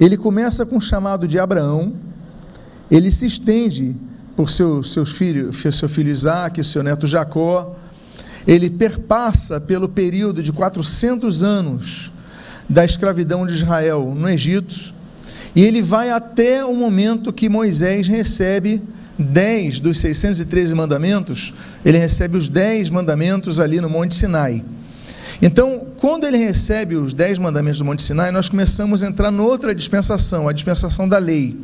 ele começa com o chamado de Abraão, ele se estende por seu, seus filhos, seu filho Isaac, seu neto Jacó, ele perpassa pelo período de 400 anos da escravidão de Israel no Egito, e ele vai até o momento que Moisés recebe 10 dos 613 mandamentos, ele recebe os 10 mandamentos ali no Monte Sinai. Então, quando ele recebe os 10 mandamentos do Monte Sinai, nós começamos a entrar noutra dispensação, a dispensação da lei.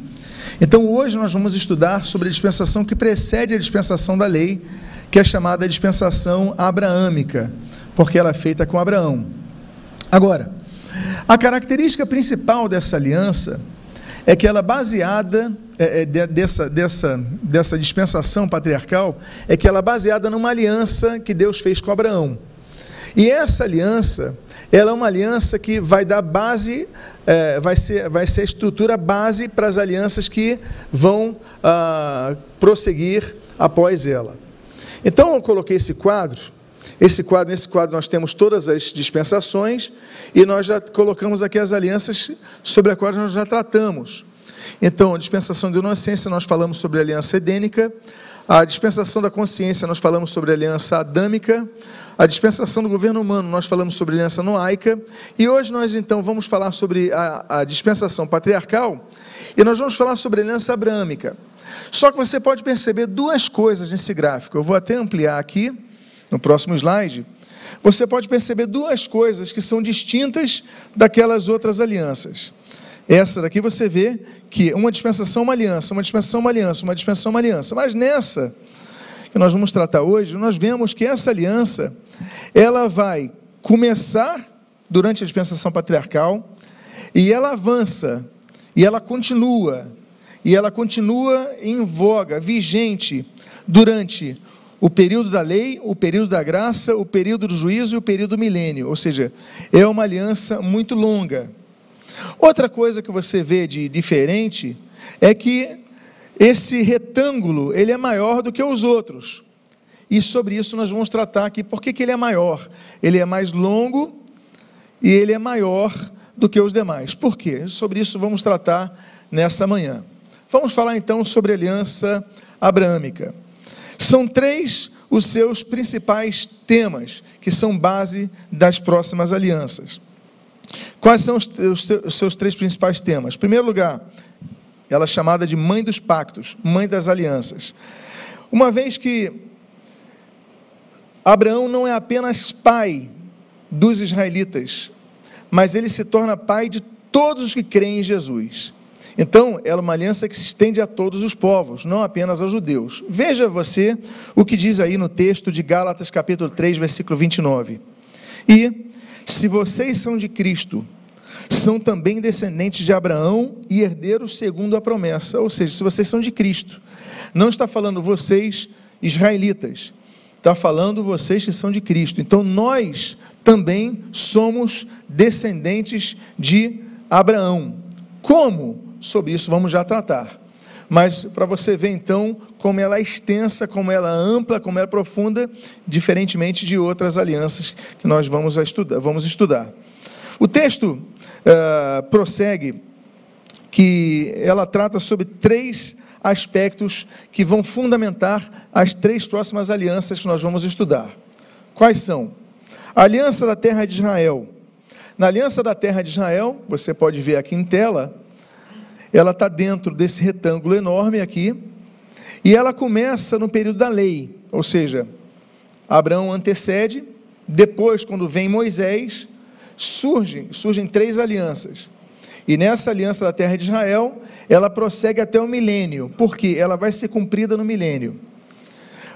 Então, hoje nós vamos estudar sobre a dispensação que precede a dispensação da lei, que é chamada dispensação abraâmica, porque ela é feita com Abraão. Agora, a característica principal dessa aliança é que ela é baseada é, é, dessa, dessa, dessa dispensação patriarcal é que ela é baseada numa aliança que Deus fez com Abraão. E essa aliança, ela é uma aliança que vai dar base, é, vai, ser, vai ser a estrutura base para as alianças que vão ah, prosseguir após ela. Então eu coloquei esse quadro. Esse quadro, nesse quadro nós temos todas as dispensações e nós já colocamos aqui as alianças sobre as quais nós já tratamos. Então, a dispensação de inocência, nós falamos sobre a aliança edênica, a dispensação da consciência, nós falamos sobre a aliança adâmica, a dispensação do governo humano, nós falamos sobre a aliança noaica, e hoje nós então vamos falar sobre a, a dispensação patriarcal, e nós vamos falar sobre a aliança abrâmica. Só que você pode perceber duas coisas nesse gráfico, eu vou até ampliar aqui, no próximo slide, você pode perceber duas coisas que são distintas daquelas outras alianças. Essa daqui você vê que uma dispensação, uma aliança, uma dispensação, uma aliança, uma dispensação, uma aliança. Mas nessa que nós vamos tratar hoje, nós vemos que essa aliança, ela vai começar durante a dispensação patriarcal e ela avança e ela continua e ela continua em voga, vigente durante o período da lei, o período da graça, o período do juízo e o período do milênio. Ou seja, é uma aliança muito longa. Outra coisa que você vê de diferente é que esse retângulo ele é maior do que os outros. E sobre isso nós vamos tratar aqui. Por que, que ele é maior? Ele é mais longo e ele é maior do que os demais. Por quê? Sobre isso vamos tratar nessa manhã. Vamos falar então sobre a aliança abraâmica. São três os seus principais temas, que são base das próximas alianças. Quais são os, seus três principais temas? Em primeiro lugar, ela é chamada de mãe dos pactos, mãe das alianças. Uma vez que Abraão não é apenas pai dos israelitas, mas ele se torna pai de todos os que creem em Jesus. Então, ela é uma aliança que se estende a todos os povos, não apenas aos judeus. Veja você o que diz aí no texto de Gálatas, capítulo 3, versículo 29. E se vocês são de Cristo, são também descendentes de Abraão e herdeiros segundo a promessa. Ou seja, se vocês são de Cristo, não está falando vocês, israelitas, está falando vocês que são de Cristo. Então nós também somos descendentes de Abraão. Como? Sobre isso vamos já tratar. Mas para você ver então como ela é extensa, como ela é ampla, como ela é profunda, diferentemente de outras alianças que nós vamos, estudar, vamos estudar. O texto uh, prossegue que ela trata sobre três aspectos que vão fundamentar as três próximas alianças que nós vamos estudar. Quais são? A aliança da terra de Israel. Na aliança da terra de Israel, você pode ver aqui em tela, ela está dentro desse retângulo enorme aqui, e ela começa no período da lei, ou seja, Abraão antecede, depois, quando vem Moisés, surgem, surgem três alianças. E nessa aliança da terra de Israel, ela prossegue até o milênio, porque ela vai ser cumprida no milênio.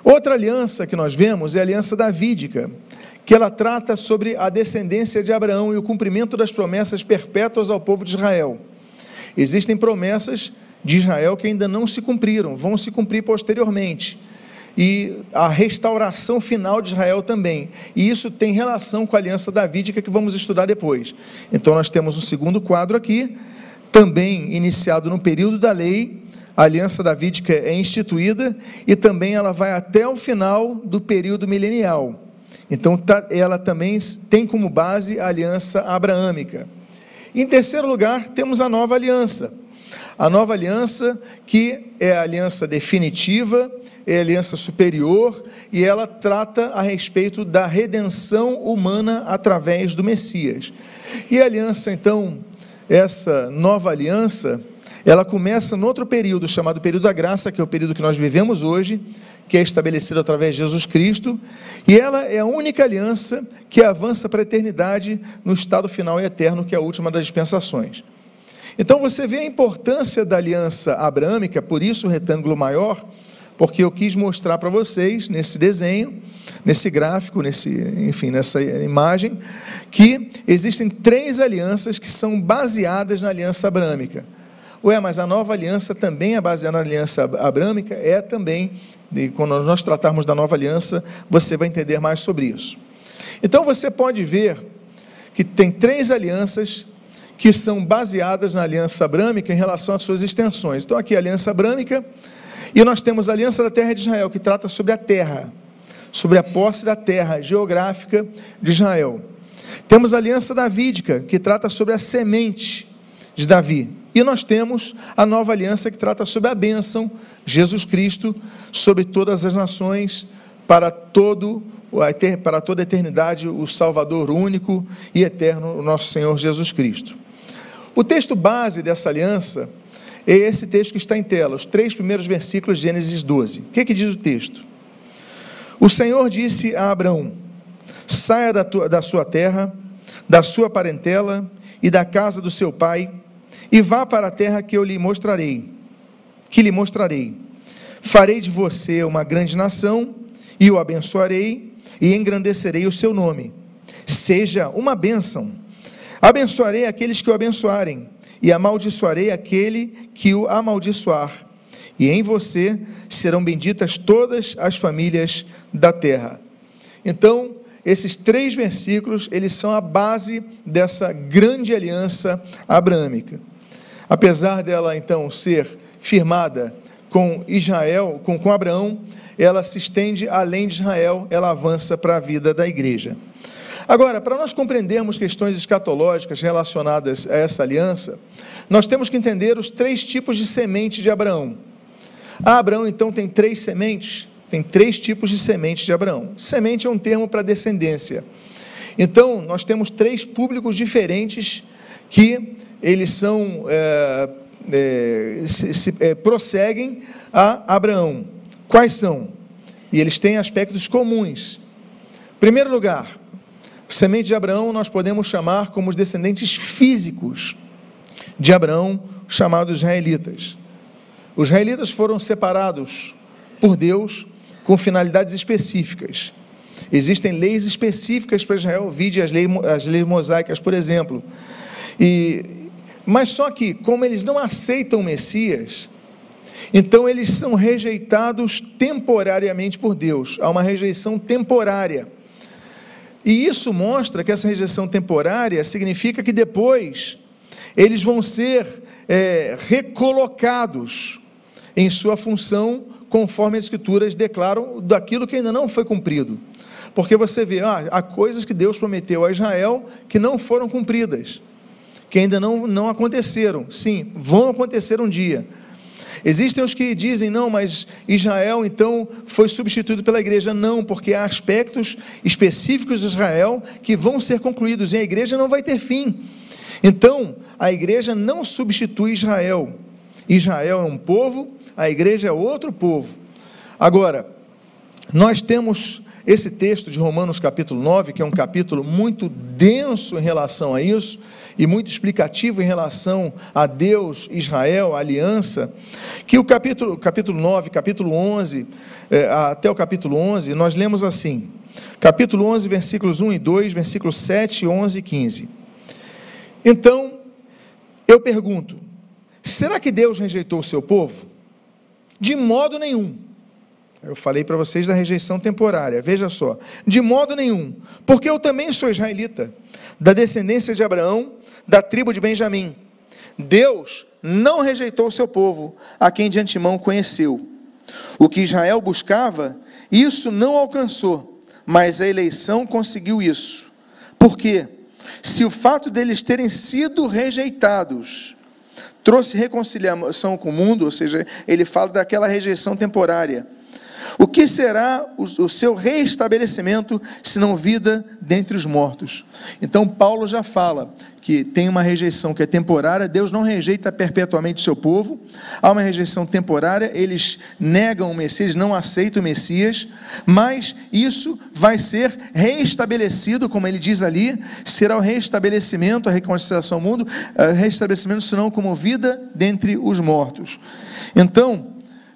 Outra aliança que nós vemos é a aliança davídica, que ela trata sobre a descendência de Abraão e o cumprimento das promessas perpétuas ao povo de Israel. Existem promessas de Israel que ainda não se cumpriram, vão se cumprir posteriormente. E a restauração final de Israel também. E isso tem relação com a aliança davídica que vamos estudar depois. Então nós temos um segundo quadro aqui, também iniciado no período da lei, a aliança davídica é instituída e também ela vai até o final do período milenial. Então tá, ela também tem como base a aliança abraâmica. Em terceiro lugar, temos a nova aliança. A nova aliança, que é a aliança definitiva, é a aliança superior, e ela trata a respeito da redenção humana através do Messias. E a aliança, então, essa nova aliança, ela começa no outro período, chamado período da graça, que é o período que nós vivemos hoje, que é estabelecido através de Jesus Cristo, e ela é a única aliança que avança para a eternidade no estado final e eterno, que é a última das dispensações. Então você vê a importância da aliança abrâmica, por isso o retângulo maior, porque eu quis mostrar para vocês nesse desenho, nesse gráfico, nesse, enfim, nessa imagem, que existem três alianças que são baseadas na aliança abrâmica. Ué, mas a nova aliança também é baseada na aliança abrâmica? É também. E quando nós tratarmos da nova aliança, você vai entender mais sobre isso. Então você pode ver que tem três alianças que são baseadas na aliança abrâmica em relação às suas extensões. Então, aqui a aliança abrâmica, e nós temos a aliança da terra de Israel, que trata sobre a terra, sobre a posse da terra geográfica de Israel. Temos a aliança davídica, que trata sobre a semente de Davi. E nós temos a nova aliança que trata sobre a bênção, Jesus Cristo, sobre todas as nações, para todo para toda a eternidade, o Salvador único e eterno, o nosso Senhor Jesus Cristo. O texto base dessa aliança é esse texto que está em tela, os três primeiros versículos de Gênesis 12. O que, é que diz o texto? O Senhor disse a Abraão: saia da, tua, da sua terra, da sua parentela e da casa do seu pai, e vá para a terra que eu lhe mostrarei, que lhe mostrarei. Farei de você uma grande nação, e o abençoarei, e engrandecerei o seu nome. Seja uma bênção Abençoarei aqueles que o abençoarem, e amaldiçoarei aquele que o amaldiçoar. E em você serão benditas todas as famílias da terra. Então, esses três versículos, eles são a base dessa grande aliança abraâmica. Apesar dela então ser firmada com Israel, com, com Abraão, ela se estende além de Israel, ela avança para a vida da igreja. Agora, para nós compreendermos questões escatológicas relacionadas a essa aliança, nós temos que entender os três tipos de semente de Abraão. A Abraão, então, tem três sementes, tem três tipos de semente de Abraão. Semente é um termo para descendência. Então, nós temos três públicos diferentes que eles são é, é, se, se, é, prosseguem a Abraão. Quais são? E eles têm aspectos comuns. Primeiro lugar, Semente de Abraão nós podemos chamar como os descendentes físicos de Abraão, chamados israelitas. Os israelitas foram separados por Deus com finalidades específicas. Existem leis específicas para Israel, vide as leis, as leis mosaicas, por exemplo. E, mas só que, como eles não aceitam o Messias, então eles são rejeitados temporariamente por Deus. Há uma rejeição temporária. E isso mostra que essa rejeição temporária significa que depois eles vão ser é, recolocados em sua função, conforme as Escrituras declaram, daquilo que ainda não foi cumprido. Porque você vê, ah, há coisas que Deus prometeu a Israel que não foram cumpridas, que ainda não, não aconteceram. Sim, vão acontecer um dia. Existem os que dizem, não, mas Israel então foi substituído pela igreja. Não, porque há aspectos específicos de Israel que vão ser concluídos e a igreja não vai ter fim. Então, a igreja não substitui Israel. Israel é um povo, a igreja é outro povo. Agora, nós temos esse texto de Romanos capítulo 9, que é um capítulo muito denso em relação a isso, e muito explicativo em relação a Deus, Israel, a aliança, que o capítulo, capítulo 9, capítulo 11, é, até o capítulo 11, nós lemos assim, capítulo 11, versículos 1 e 2, versículos 7, 11 e 15. Então, eu pergunto, será que Deus rejeitou o seu povo? De modo nenhum. Eu falei para vocês da rejeição temporária, veja só. De modo nenhum, porque eu também sou israelita, da descendência de Abraão, da tribo de Benjamim. Deus não rejeitou o seu povo, a quem de antemão conheceu. O que Israel buscava, isso não alcançou, mas a eleição conseguiu isso. Por quê? se o fato deles terem sido rejeitados trouxe reconciliação com o mundo, ou seja, ele fala daquela rejeição temporária o que será o, seu reestabelecimento, se não vida dentre os mortos? Então, Paulo já fala que tem uma rejeição que é temporária, Deus não rejeita perpetuamente o seu povo, há uma rejeição temporária, eles negam o Messias, não aceitam o Messias, mas isso vai ser reestabelecido, como ele diz ali, será o reestabelecimento, a reconciliação ao mundo, o reestabelecimento, senão como vida dentre os mortos. Então,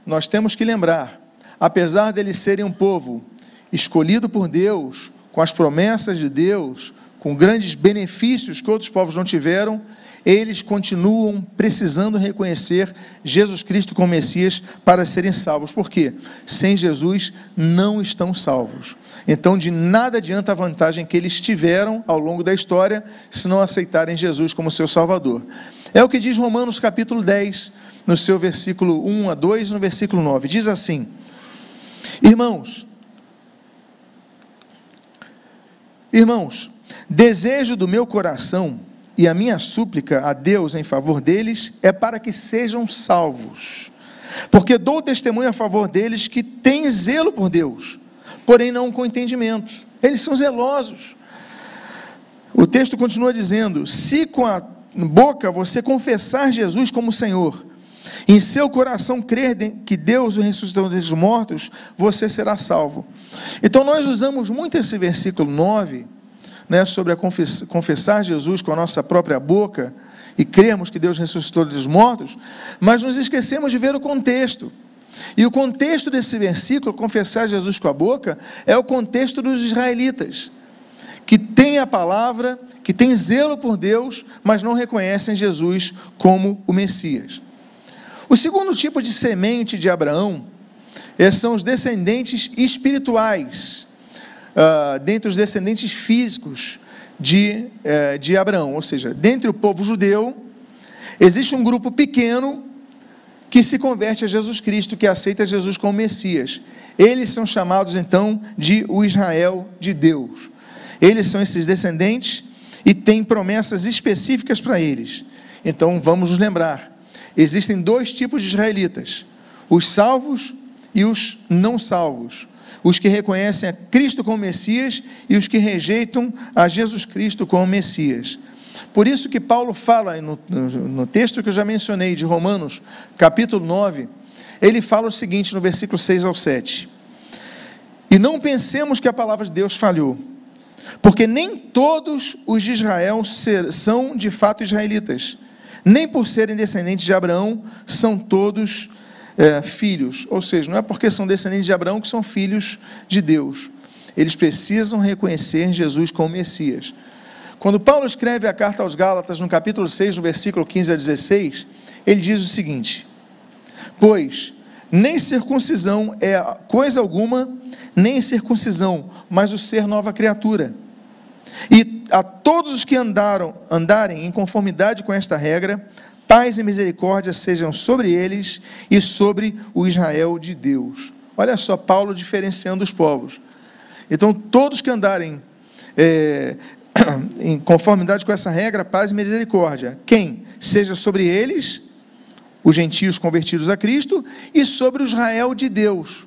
nós temos que lembrar apesar deles serem um povo escolhido por Deus, com as promessas de Deus, com grandes benefícios que outros povos não tiveram, eles continuam precisando reconhecer Jesus Cristo como Messias para serem salvos. Por quê? Sem Jesus não estão salvos. Então, de nada adianta a vantagem que eles tiveram ao longo da história se não aceitarem Jesus como seu Salvador. É o que diz Romanos capítulo 10, no seu versículo 1 a 2, no versículo 9. Diz assim: Irmãos, irmãos, desejo do meu coração e a minha súplica a Deus em favor deles é para que sejam salvos. Porque dou testemunho a favor deles que têm zelo por Deus, porém não com entendimento. Eles são zelosos. O texto continua dizendo: se com a boca você confessar Jesus como Senhor em seu coração crer que Deus o ressuscitou dos mortos, você será salvo. Então nós usamos muito esse versículo 9, né, sobre a confessar Jesus com a nossa própria boca e crermos que Deus ressuscitou dos mortos, mas nos esquecemos de ver o contexto. E o contexto desse versículo, confessar Jesus com a boca, é o contexto dos israelitas, que têm a palavra, que têm zelo por Deus, mas não reconhecem Jesus como o Messias. O segundo tipo de semente de Abraão são os descendentes espirituais, uh, dentre os descendentes físicos de, uh, de Abraão. Ou seja, dentre o povo judeu, existe um grupo pequeno que se converte a Jesus Cristo, que aceita Jesus como Messias. Eles são chamados então de o Israel de Deus. Eles são esses descendentes e têm promessas específicas para eles. Então vamos nos lembrar existem dois tipos de israelitas: os salvos e os não salvos. Os que reconhecem a Cristo como Messias e os que rejeitam a Jesus Cristo como Messias. Por isso que Paulo fala no, no, texto que eu já mencionei, de Romanos, capítulo 9, ele fala o seguinte no versículo 6 ao 7. E não pensemos que a palavra de Deus falhou, porque nem todos os de Israel ser, são de fato israelitas nem por serem descendentes de Abraão são todos é, filhos. Ou seja, não é porque são descendentes de Abraão que são filhos de Deus. Eles precisam reconhecer Jesus como Messias. Quando Paulo escreve a carta aos Gálatas, no capítulo 6, no versículo 15 a 16, ele diz o seguinte: Pois nem circuncisão é coisa alguma, nem circuncisão, mas o ser nova criatura. E a todos os que andaram, andarem em conformidade com esta regra, paz e misericórdia sejam sobre eles e sobre o Israel de Deus. Olha só, Paulo diferenciando os povos. Então, todos que andarem é, em conformidade com essa regra, paz e misericórdia. Quem? Seja sobre eles, os gentios convertidos a Cristo, e sobre o Israel de Deus.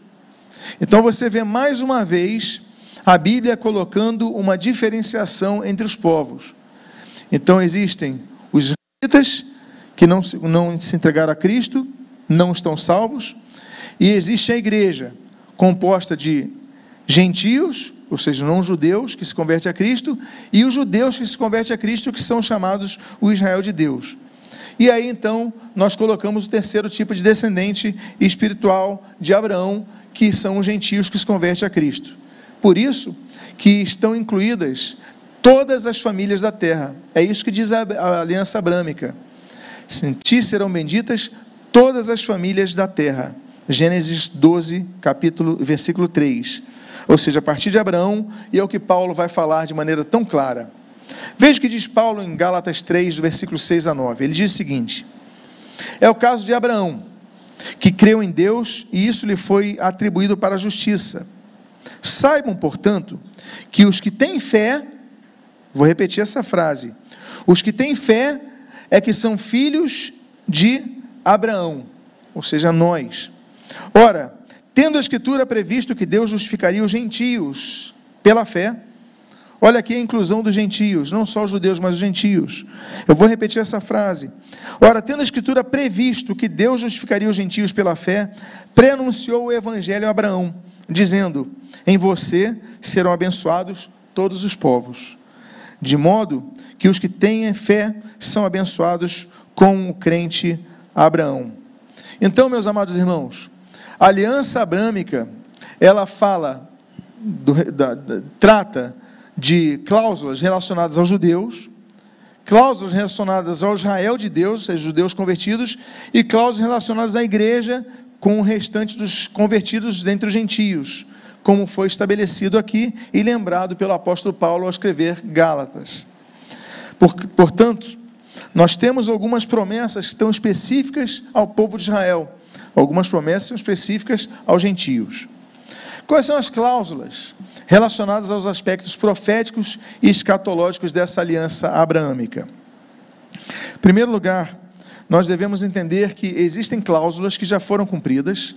Então, você vê mais uma vez a Bíblia colocando uma diferenciação entre os povos. Então existem os israelitas que não, não se entregaram a Cristo, não estão salvos, e existe a igreja composta de gentios, ou seja, não judeus que se convertem a Cristo, e os judeus que se convertem a Cristo, que são chamados o Israel de Deus. E aí então nós colocamos o terceiro tipo de descendente espiritual de Abraão, que são os gentios que se convertem a Cristo. Por isso que estão incluídas todas as famílias da terra. É isso que diz a, a aliança abrâmica. Em ti serão benditas todas as famílias da terra. Gênesis 12, capítulo, versículo 3. Ou seja, a partir de Abraão, e é o que Paulo vai falar de maneira tão clara. Veja o que diz Paulo em Gálatas 3, versículo 6 a 9. Ele diz o seguinte: É o caso de Abraão, que creu em Deus e isso lhe foi atribuído para a justiça. Saibam, portanto, que os que têm fé, Vou repetir essa frase. Os que têm fé é que são filhos de Abraão, ou seja, nós. Ora, tendo a Escritura previsto que Deus justificaria os gentios pela fé, olha aqui a inclusão dos gentios, não só os judeus, mas os gentios. Eu vou repetir essa frase. Ora, tendo a Escritura previsto que Deus justificaria os gentios pela fé, preanunciou o Evangelho a Abraão, dizendo: Em você serão abençoados todos os povos. De modo que os que têm fé são abençoados com o crente Abraão. Então, meus amados irmãos, a aliança abrâmica, ela fala, do, da, da, trata de cláusulas relacionadas aos judeus, cláusulas relacionadas ao Israel de Deus, seja, judeus convertidos, e cláusulas relacionadas à igreja com o restante dos convertidos dentre os gentios, como foi estabelecido aqui e lembrado pelo apóstolo Paulo ao escrever Gálatas. Por, portanto, nós temos algumas promessas que estão específicas ao povo de Israel, algumas promessas específicas aos gentios. Quais são as cláusulas relacionadas aos aspectos proféticos e escatológicos dessa aliança abraâmica? Em primeiro lugar, nós devemos entender que existem cláusulas que já foram cumpridas,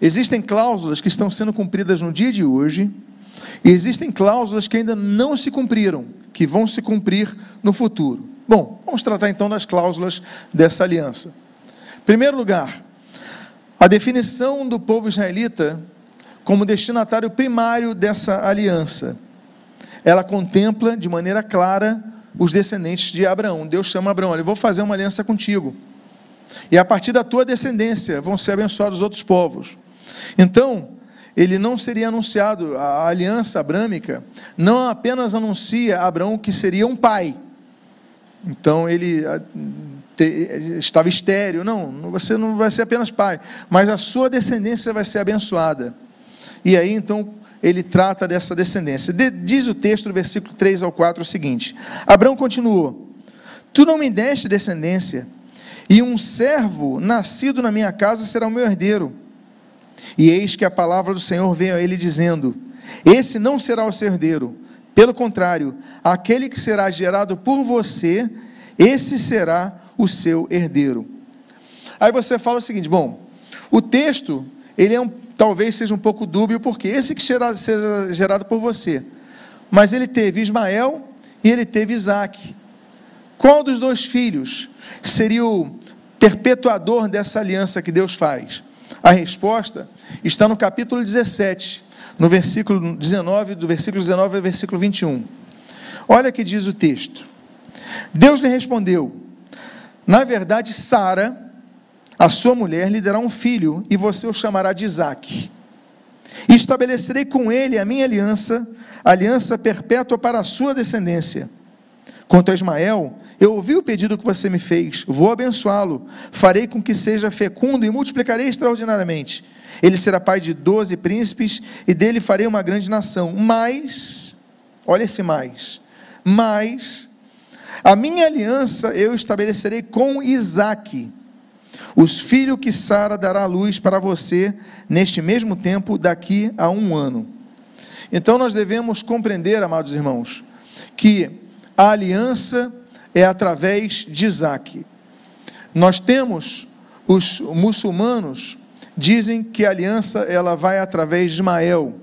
existem cláusulas que estão sendo cumpridas no dia de hoje, e existem cláusulas que ainda não se cumpriram, que vão se cumprir no futuro. Bom, vamos tratar então das cláusulas dessa aliança. Em primeiro lugar, a definição do povo israelita como destinatário primário dessa aliança. Ela contempla de maneira clara os descendentes de Abraão. Deus chama Abraão, olha, vou fazer uma aliança contigo. E a partir da tua descendência vão ser abençoados os outros povos. Então, ele não seria anunciado, a aliança abrâmica não apenas anuncia a Abraão que seria um pai. Então ele estava estéreo. Não, você não vai ser apenas pai, mas a sua descendência vai ser abençoada. E aí então ele trata dessa descendência. De, diz o texto, do versículo 3 ao 4, o seguinte: Abraão continuou: Tu não me deste descendência, e um servo nascido na minha casa será o meu herdeiro. E eis que a palavra do Senhor veio a ele dizendo: Esse não será o seu herdeiro, pelo contrário, aquele que será gerado por você, esse será o seu herdeiro. Aí você fala o seguinte: bom, o texto, ele é um, talvez seja um pouco dúbio, porque esse que será, seja gerado por você, mas ele teve Ismael e ele teve Isaac. Qual dos dois filhos seria o perpetuador dessa aliança que Deus faz? A resposta está no capítulo 17, no versículo 19, do versículo 19 ao versículo 21. Olha que diz o texto. Deus lhe respondeu: Na verdade, Sara, a sua mulher, lhe dará um filho, e você o chamará de Isaque. E estabelecerei com ele a minha aliança, aliança perpétua para a sua descendência. Quanto a Ismael, eu ouvi o pedido que você me fez, vou abençoá-lo, farei com que seja fecundo e multiplicarei extraordinariamente. Ele será pai de doze príncipes, e dele farei uma grande nação. Mas, olha esse mais, mas a minha aliança eu estabelecerei com Isaque, os filhos que Sara dará à luz para você neste mesmo tempo, daqui a um ano. Então nós devemos compreender, amados irmãos, que a aliança é através de Isaac. Nós temos os muçulmanos dizem que a aliança ela vai através de Ismael,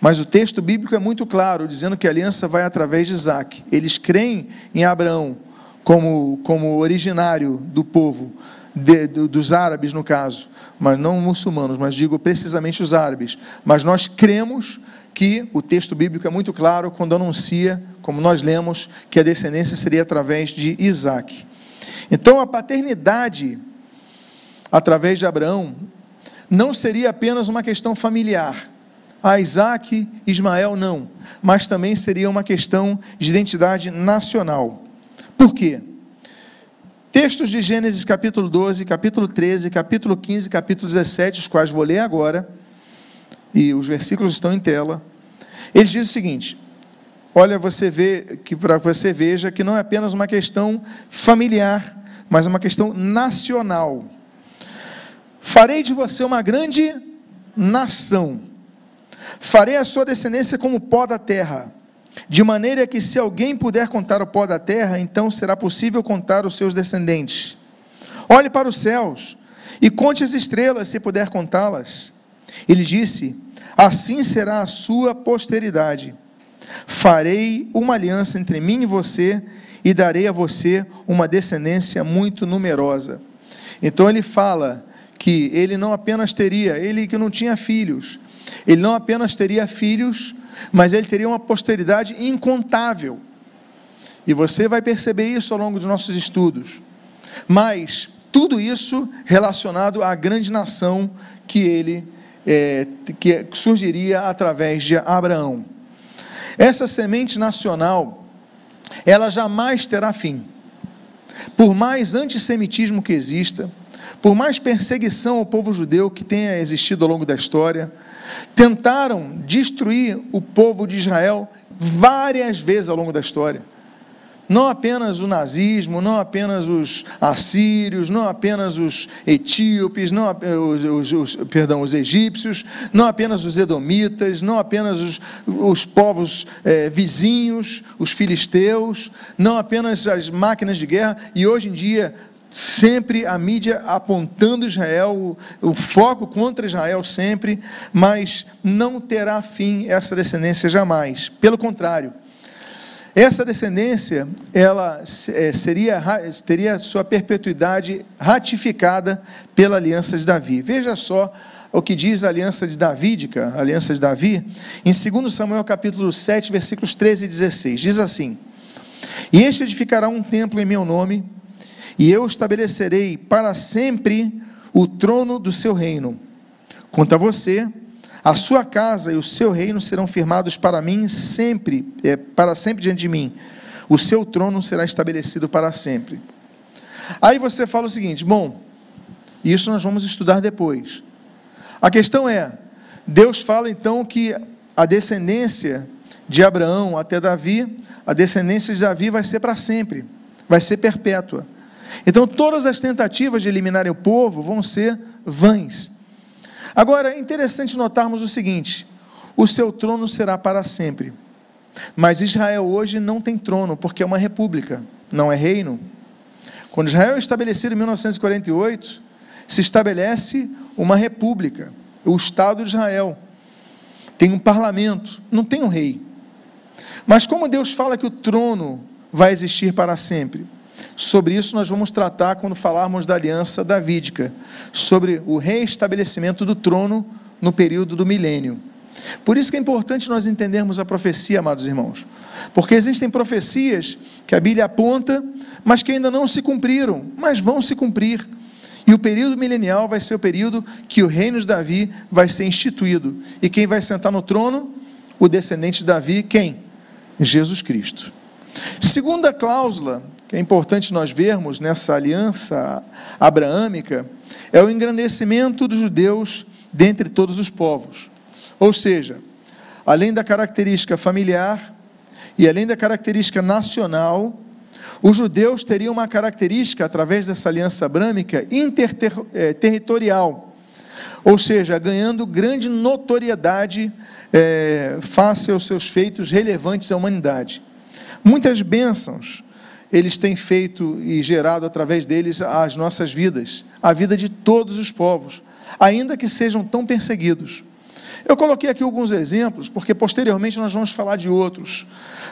mas o texto bíblico é muito claro, dizendo que a aliança vai através de Isaac. Eles creem em Abraão como, como originário do povo, de, dos árabes no caso, mas não muçulmanos, mas digo precisamente os árabes. Mas nós cremos que o texto bíblico é muito claro quando anuncia, como nós lemos, que a descendência seria através de Isaac. Então a paternidade através de Abraão não seria apenas uma questão familiar. A Isaac, Ismael não, mas também seria uma questão de identidade nacional. Por quê? Textos de Gênesis capítulo 12, capítulo 13, capítulo 15, capítulo 17, os quais vou ler agora, e os versículos estão em tela, eles dizem o seguinte: olha, você vê que para você veja que não é apenas uma questão familiar, mas uma questão nacional. Farei de você uma grande nação. Farei a sua descendência como pó da terra. de maneira que se alguém puder contar o pó da terra, então será possível contar os seus descendentes. Olhe para os céus e conte as estrelas, se puder contá-las. Ele disse: Assim será a sua posteridade. Farei uma aliança entre mim e você, e darei a você uma descendência muito numerosa. Então ele fala que ele não apenas teria, ele que não tinha filhos, ele não apenas teria filhos, mas ele teria uma posteridade incontável. E você vai perceber isso ao longo dos nossos estudos. Mas tudo isso relacionado à grande nação que ele é, que surgiria através de Abraão. Essa semente nacional, ela jamais terá fim. Por mais antissemitismo que exista, por mais perseguição ao povo judeu que tenha existido ao longo da história, tentaram destruir o povo de Israel várias vezes ao longo da história. Não apenas o nazismo, não apenas os assírios, não apenas os etíopes, não os, os, os, perdão, os egípcios, não apenas os edomitas, não apenas os, os povos é, vizinhos, os filisteus, não apenas as máquinas de guerra, e hoje em dia sempre a mídia apontando Israel, o, o, foco contra Israel sempre, mas não terá fim essa descendência jamais. Pelo contrário, essa descendência, ela é, seria, teria sua perpetuidade ratificada pela aliança de Davi. Veja só o que diz a aliança de Davídica, a aliança de Davi, em 2 Samuel capítulo 7, versículos 13 e 16. Diz assim: E este edificará um templo em meu nome, e eu estabelecerei para sempre o trono do seu reino. Quanto a você, a sua casa e o seu reino serão firmados para mim sempre, é, para sempre diante de mim. O seu trono será estabelecido para sempre. Aí você fala o seguinte: bom, isso nós vamos estudar depois. A questão é: Deus fala então que a descendência de Abraão até Davi, a descendência de Davi vai ser para sempre, vai ser perpétua. Então todas as tentativas de eliminarem o povo vão ser vãs. Agora, é interessante notarmos o seguinte: o seu trono será para sempre. Mas Israel hoje não tem trono, porque é uma república, não é reino. Quando Israel é estabelecido em 1948, se estabelece uma república, o Estado de Israel. Tem um parlamento, não tem um rei. Mas como Deus fala que o trono vai existir para sempre, Sobre isso nós vamos tratar quando falarmos da aliança davídica, sobre o reestabelecimento do trono no período do milênio. Por isso que é importante nós entendermos a profecia, amados irmãos, porque existem profecias que a Bíblia aponta, mas que ainda não se cumpriram, mas vão se cumprir. E o período milenial vai ser o período que o reino de Davi vai ser instituído. E quem vai sentar no trono? O descendente de Davi, quem? Jesus Cristo. Segunda cláusula que é importante nós vermos nessa aliança abraâmica, é o engrandecimento dos judeus dentre todos os povos. Ou seja, além da característica familiar e além da característica nacional, os judeus teriam uma característica, através dessa aliança abrâmica, interterritorial, eh, ou seja, ganhando grande notoriedade é, face aos seus feitos relevantes à humanidade. Muitas bênçãos eles têm feito e gerado através deles as nossas vidas, a vida de todos os povos, ainda que sejam tão perseguidos. Eu coloquei aqui alguns exemplos, porque posteriormente nós vamos falar de outros.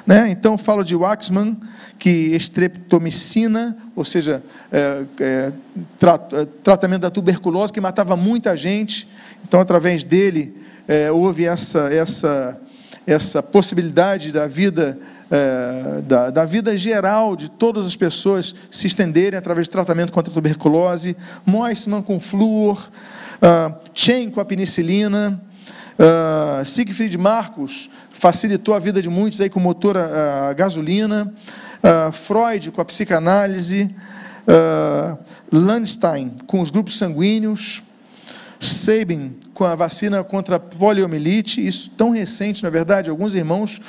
Né? Então, falo de Waxman, que estreptomicina, ou seja, é, é, tra é, tratamento da tuberculose, que matava muita gente. Então, através dele, é, houve essa, essa, essa possibilidade da vida é, da, da, vida geral de todas as pessoas se estenderem através de tratamento contra a tuberculose, Moisman com flúor, uh, Chen com a penicilina, uh, Siegfried Marcos facilitou a vida de muitos aí com motor a, a gasolina, uh, Freud com a psicanálise, uh, Landstein com os grupos sanguíneos, Sabin com a vacina contra a poliomielite, isso tão recente, na verdade, alguns irmãos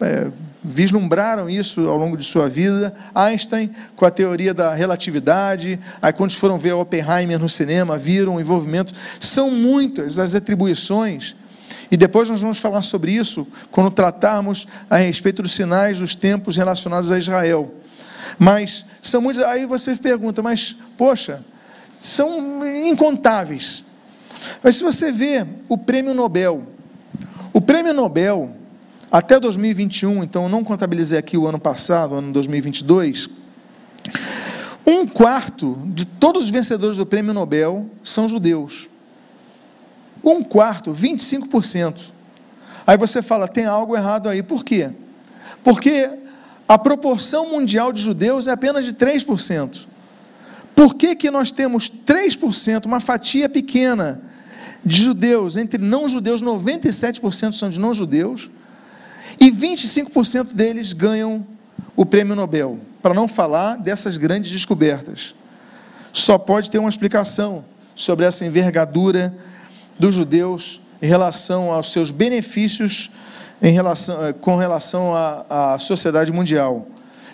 é, vislumbraram isso ao longo de sua vida. Einstein, com a teoria da relatividade, aí quando foram ver Oppenheimer no cinema, viram o envolvimento. São muitas as atribuições E depois nós vamos falar sobre isso quando tratarmos a respeito dos sinais dos tempos relacionados a Israel. Mas são muitos. Aí você pergunta, mas poxa, são incontáveis. Mas se você vê o prêmio Nobel, o prêmio Nobel, até 2021, então eu não contabilizei aqui o ano passado, o ano 2022, um quarto de todos os vencedores do prêmio Nobel são judeus. Um quarto, 25%. Aí você fala, tem algo errado aí. Por quê? Porque a proporção mundial de judeus é apenas de 3%. Por que, que nós temos 3%, uma fatia pequena, de judeus, entre não judeus, 97% são de não judeus, e 25% deles ganham o prêmio Nobel, para não falar dessas grandes descobertas. Só pode ter uma explicação sobre essa envergadura dos judeus em relação aos seus benefícios em relação, eh, com relação à, à sociedade mundial.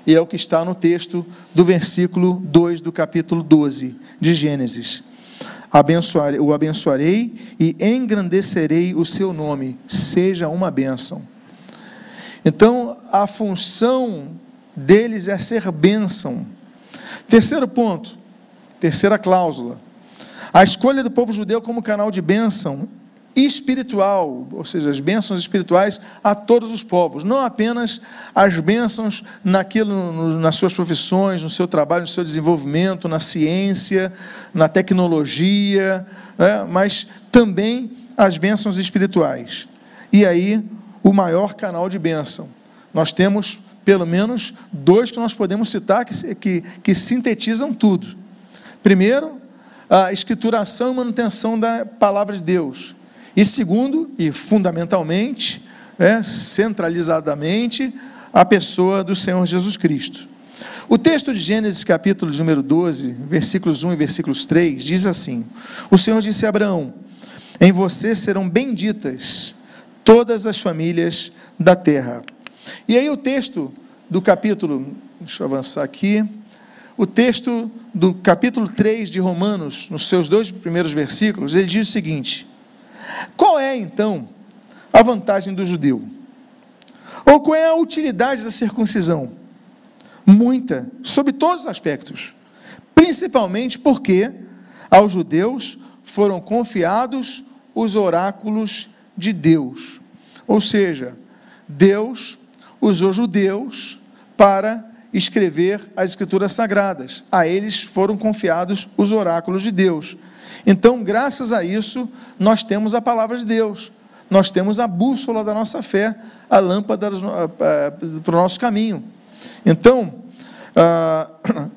E é o que está no texto do versículo 2 do capítulo 12 de Gênesis. Abençoarei, o abençoarei e engrandecerei o seu nome, seja uma bênção. Então, a função deles é ser bênção. Terceiro ponto, terceira cláusula. A escolha do povo judeu como canal de bênção espiritual, ou seja, as bênçãos espirituais a todos os povos, não apenas as bênçãos naquilo, nas suas profissões, no seu trabalho, no seu desenvolvimento, na ciência, na tecnologia, né, mas também as bênçãos espirituais. E aí, o maior canal de bênção. Nós temos pelo menos dois que nós podemos citar que, que, que sintetizam tudo. Primeiro, a escrituração e manutenção da palavra de Deus. E segundo, e fundamentalmente, é, centralizadamente, a pessoa do Senhor Jesus Cristo. O texto de Gênesis, capítulo número 12, versículos 1 e versículos 3, diz assim: O Senhor disse a Abraão: Em você serão benditas todas as famílias da terra. E aí o texto do capítulo, deixa eu avançar aqui, o texto do capítulo 3 de Romanos, nos seus dois primeiros versículos, ele diz o seguinte: qual é, então, a vantagem do judeu? Ou qual é a utilidade da circuncisão? Muita, sob todos os aspectos. Principalmente porque aos judeus foram confiados os oráculos de Deus. Ou seja, Deus usou judeus para escrever as escrituras sagradas. A eles foram confiados os oráculos de Deus. Então, graças a isso, nós temos a palavra de Deus, nós temos a bússola da nossa fé, a lâmpada para o nosso caminho. Então, ah,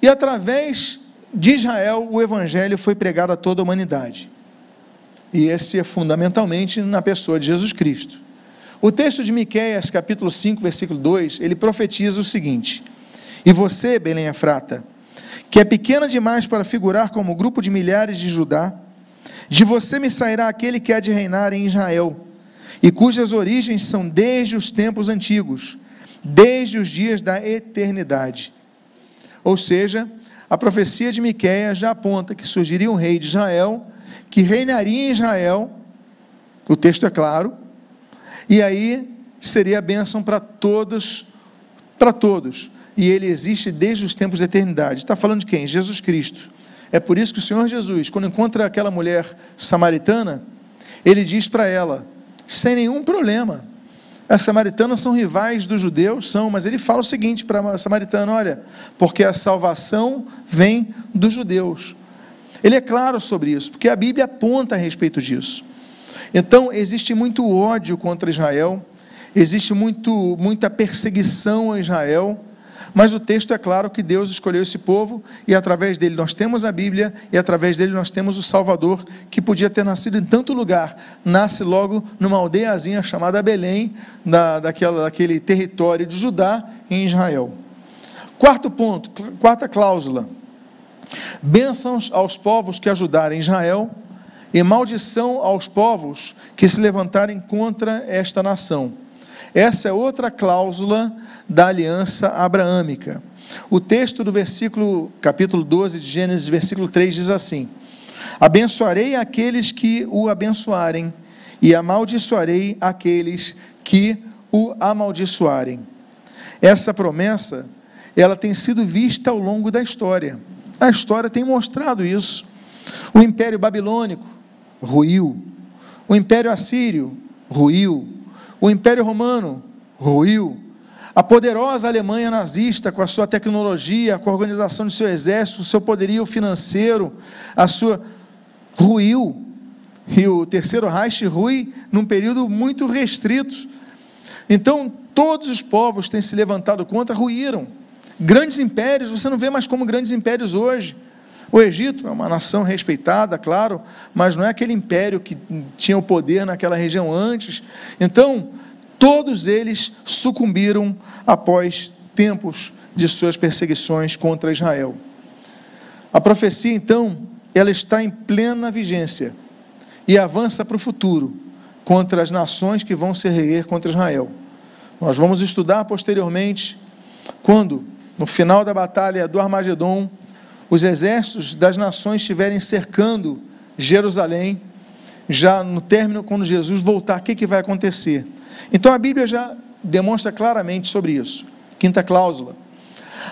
e através de Israel, o evangelho foi pregado a toda a humanidade. E esse é fundamentalmente na pessoa de Jesus Cristo. O texto de Miqueias, capítulo 5, versículo 2, ele profetiza o seguinte: E você, Belém Efrata, que é pequena demais para figurar como grupo de milhares de Judá, de você me sairá aquele que há de reinar em Israel, e cujas origens são desde os tempos antigos, desde os dias da eternidade. Ou seja, a profecia de Miqueias já aponta que surgiria um rei de Israel, que reinaria em Israel, o texto é claro, e aí seria a bênção para todos, para todos e ele existe desde os tempos da eternidade. Está falando de quem? Jesus Cristo. É por isso que o Senhor Jesus, quando encontra aquela mulher samaritana, ele diz para ela, sem nenhum problema, as samaritanas são rivais dos judeus, são, mas ele fala o seguinte para a samaritana: olha, porque a salvação vem dos judeus. Ele é claro sobre isso, porque a Bíblia aponta a respeito disso. Então, existe muito ódio contra Israel, existe muito, muita perseguição a Israel, mas o texto é claro que Deus escolheu esse povo e através dele nós temos a Bíblia e através dele nós temos o Salvador que podia ter nascido em tanto lugar. Nasce logo numa aldeiazinha chamada Belém, da, daquela, daquele território de Judá em Israel. Quarto ponto, quarta cláusula. Bênçãos aos povos que ajudarem Israel e maldição aos povos que se levantarem contra esta nação. Essa é outra cláusula da aliança abraâmica. O texto do versículo, capítulo 12 de Gênesis, versículo 3 diz assim: Abençoarei aqueles que o abençoarem, e amaldiçoarei aqueles que o amaldiçoarem. Essa promessa, ela tem sido vista ao longo da história. A história tem mostrado isso. O Império Babilônico ruiu, o Império Assírio ruiu, o Império Romano ruiu, a poderosa Alemanha nazista, com a sua tecnologia, com a organização de seu exército, seu poderio financeiro, a sua. ruiu. E o terceiro Reich rui num período muito restrito. Então, todos os povos têm se levantado contra, ruíram. Grandes impérios, você não vê mais como grandes impérios hoje. O Egito é uma nação respeitada, claro, mas não é aquele império que tinha o poder naquela região antes. Então, todos eles sucumbiram após tempos de suas perseguições contra Israel. A profecia, então, ela está em plena vigência e avança para o futuro contra as nações que vão se erguer contra Israel. Nós vamos estudar posteriormente quando, no final da batalha do Armagedon, os exércitos das nações estiverem cercando Jerusalém, já no término, quando Jesus voltar, o que, que vai acontecer? Então a Bíblia já demonstra claramente sobre isso. Quinta cláusula.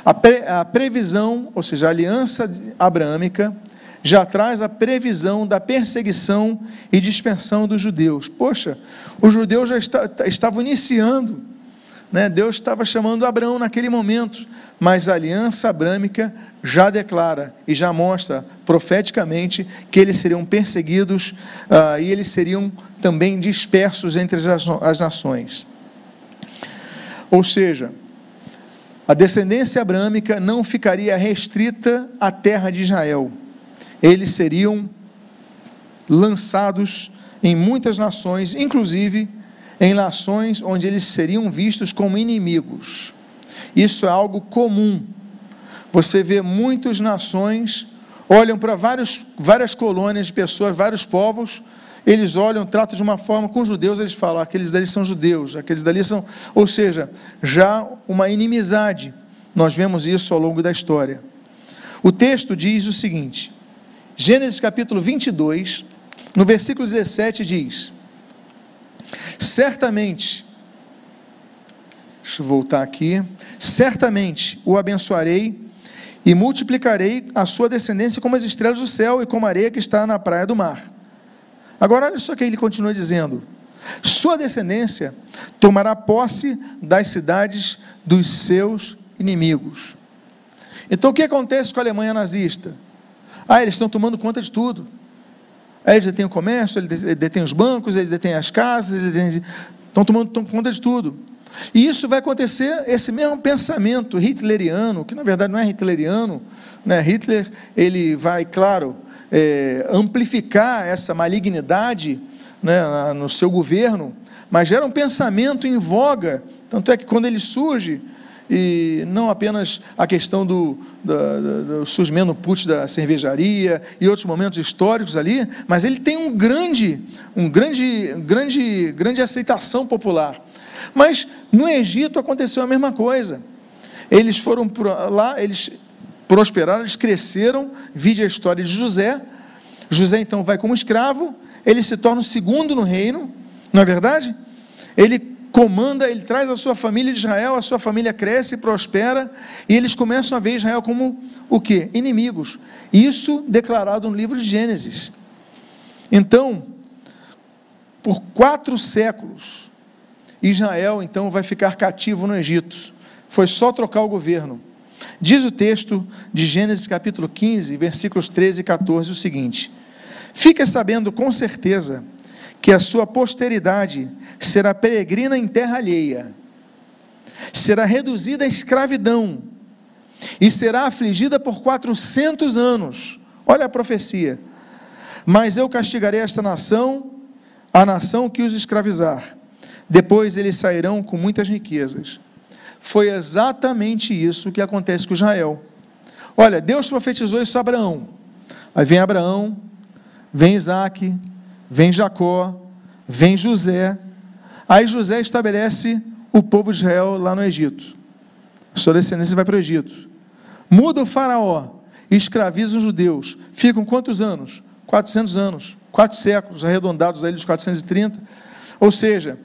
A, pre, a previsão, ou seja, a aliança abraâmica, já traz a previsão da perseguição e dispersão dos judeus. Poxa, os judeus já está, estavam iniciando né? Deus estava chamando Abraão naquele momento, mas a aliança abrâmica já declara e já mostra profeticamente que eles seriam perseguidos uh, e eles seriam também dispersos entre as, as nações. Ou seja, a descendência abrâmica não ficaria restrita à terra de Israel, eles seriam lançados em muitas nações, inclusive em nações onde eles seriam vistos como inimigos. Isso é algo comum. Você vê muitas nações olham para vários, várias colônias de pessoas, vários povos, eles olham, tratam de uma forma, com os judeus eles falam, aqueles dali são judeus, aqueles dali são, ou seja, já uma inimizade. Nós vemos isso ao longo da história. O texto diz o seguinte, Gênesis capítulo 22, no versículo 17 diz: Certamente, deixa eu voltar aqui, certamente o abençoarei e multiplicarei a sua descendência como as estrelas do céu e como a areia que está na praia do mar. Agora, olha só que ele continua dizendo: sua descendência tomará posse das cidades dos seus inimigos. Então, o que acontece com a Alemanha nazista? Ah, eles estão tomando conta de tudo. Aí eles detêm o comércio, eles detêm os bancos, eles detêm as casas, eles detêm, estão tomando conta de tudo. E isso vai acontecer, esse mesmo pensamento hitleriano, que na verdade não é hitleriano, né? Hitler ele vai, claro, é, amplificar essa malignidade né, no seu governo, mas gera um pensamento em voga, tanto é que quando ele surge, e não apenas a questão do, do, do put da cervejaria e outros momentos históricos ali, mas ele tem um grande, um grande, grande, grande aceitação popular. Mas no Egito aconteceu a mesma coisa. Eles foram lá, eles prosperaram, eles cresceram, vide a história de José. José então vai como escravo, ele se torna o segundo no reino, não é verdade? Ele comanda, ele traz a sua família de Israel, a sua família cresce prospera, e eles começam a ver Israel como o que? Inimigos. Isso declarado no livro de Gênesis. Então, por quatro séculos, Israel então vai ficar cativo no Egito. Foi só trocar o governo. Diz o texto de Gênesis capítulo 15, versículos 13 e 14 o seguinte: Fica sabendo com certeza que a sua posteridade será peregrina em terra alheia, será reduzida à escravidão e será afligida por quatrocentos anos. Olha a profecia. Mas eu castigarei esta nação, a nação que os escravizar. Depois eles sairão com muitas riquezas. Foi exatamente isso que acontece com Israel. Olha, Deus profetizou isso a Abraão. Aí vem Abraão, vem Isaac, vem Jacó, vem José. Aí José estabelece o povo de Israel lá no Egito. Sua descendência vai para o Egito. Muda o faraó, escraviza os judeus. Ficam quantos anos? 400 anos. quatro séculos, arredondados aí dos 430. Ou seja,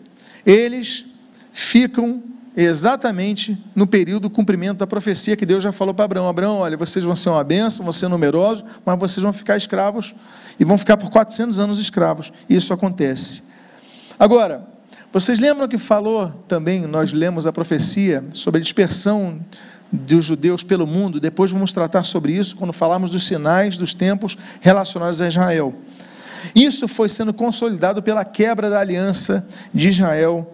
eles ficam exatamente no período do cumprimento da profecia que Deus já falou para Abraão: Abraão, olha, vocês vão ser uma bênção, vão ser numerosos, mas vocês vão ficar escravos e vão ficar por 400 anos escravos. E isso acontece. Agora, vocês lembram que falou também, nós lemos a profecia sobre a dispersão dos judeus pelo mundo, depois vamos tratar sobre isso quando falarmos dos sinais dos tempos relacionados a Israel. Isso foi sendo consolidado pela quebra da aliança de Israel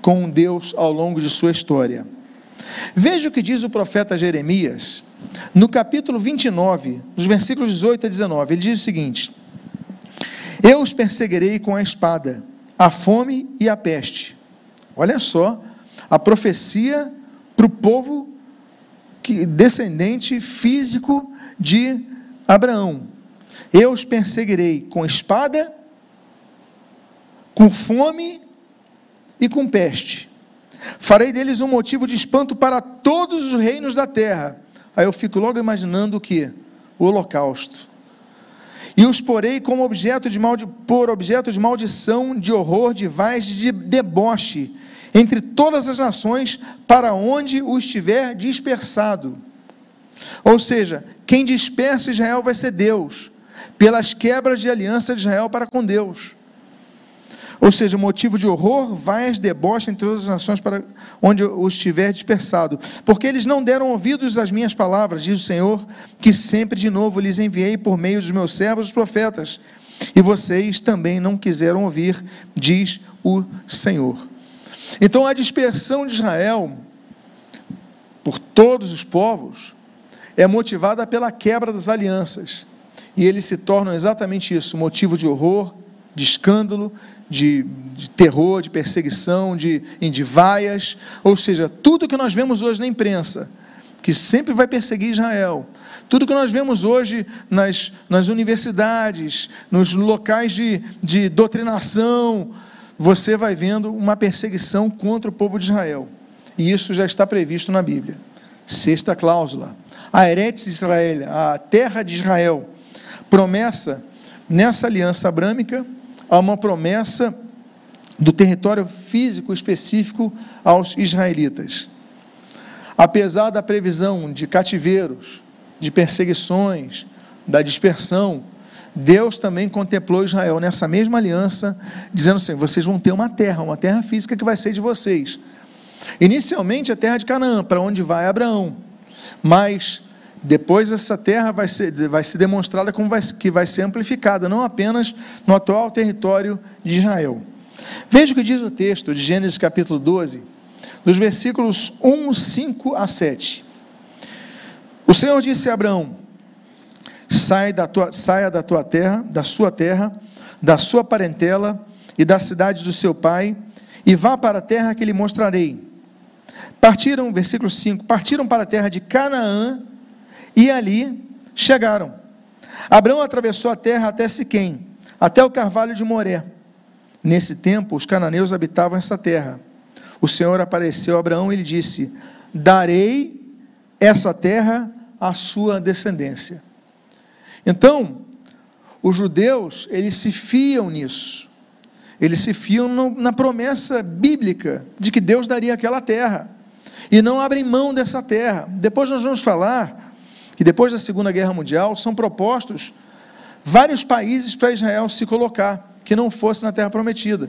com Deus ao longo de sua história. Veja o que diz o profeta Jeremias, no capítulo 29, nos versículos 18 a 19. Ele diz o seguinte: Eu os perseguirei com a espada, a fome e a peste. Olha só, a profecia para o povo que, descendente físico de Abraão. Eu os perseguirei com espada, com fome e com peste. Farei deles um motivo de espanto para todos os reinos da terra. Aí eu fico logo imaginando o que? O holocausto. E os porei como objeto de maldi por objeto de maldição, de horror, de vaz, de deboche, entre todas as nações, para onde o estiver dispersado. Ou seja, quem dispersa Israel vai ser Deus, pelas quebras de aliança de Israel para com Deus. Ou seja, motivo de horror, vais, deboche entre todas as nações para onde eu estiver dispersado. Porque eles não deram ouvidos às minhas palavras, diz o Senhor, que sempre de novo lhes enviei por meio dos meus servos, os profetas. E vocês também não quiseram ouvir, diz o Senhor. Então a dispersão de Israel por todos os povos é motivada pela quebra das alianças. E eles se tornam exatamente isso, motivo de horror, de escândalo, de, de terror, de perseguição, de, de vaias, ou seja, tudo que nós vemos hoje na imprensa, que sempre vai perseguir Israel, tudo que nós vemos hoje nas, nas universidades, nos locais de, de doutrinação, você vai vendo uma perseguição contra o povo de Israel. E isso já está previsto na Bíblia. Sexta cláusula. A Eretz Israel, a terra de Israel, promessa nessa aliança abrâmica há uma promessa do território físico específico aos israelitas. Apesar da previsão de cativeiros, de perseguições, da dispersão, Deus também contemplou Israel nessa mesma aliança, dizendo assim: vocês vão ter uma terra, uma terra física que vai ser de vocês. Inicialmente a terra de Canaã, para onde vai Abraão, mas depois essa terra vai ser, vai ser demonstrada como vai, que vai ser amplificada, não apenas no atual território de Israel. Veja o que diz o texto de Gênesis capítulo 12, dos versículos 1, 5 a 7. O Senhor disse a Abraão: Sai da tua, saia da tua terra, da sua terra, da sua parentela e da cidade do seu pai, e vá para a terra que lhe mostrarei. Partiram, versículo 5: Partiram para a terra de Canaã e ali chegaram. Abraão atravessou a terra até Siquém, até o carvalho de Moré. Nesse tempo, os cananeus habitavam essa terra. O Senhor apareceu a Abraão e lhe disse: Darei essa terra à sua descendência. Então, os judeus, eles se fiam nisso. Eles se fiam no, na promessa bíblica de que Deus daria aquela terra. E não abrem mão dessa terra. Depois nós vamos falar que depois da Segunda Guerra Mundial são propostos vários países para Israel se colocar, que não fosse na Terra Prometida.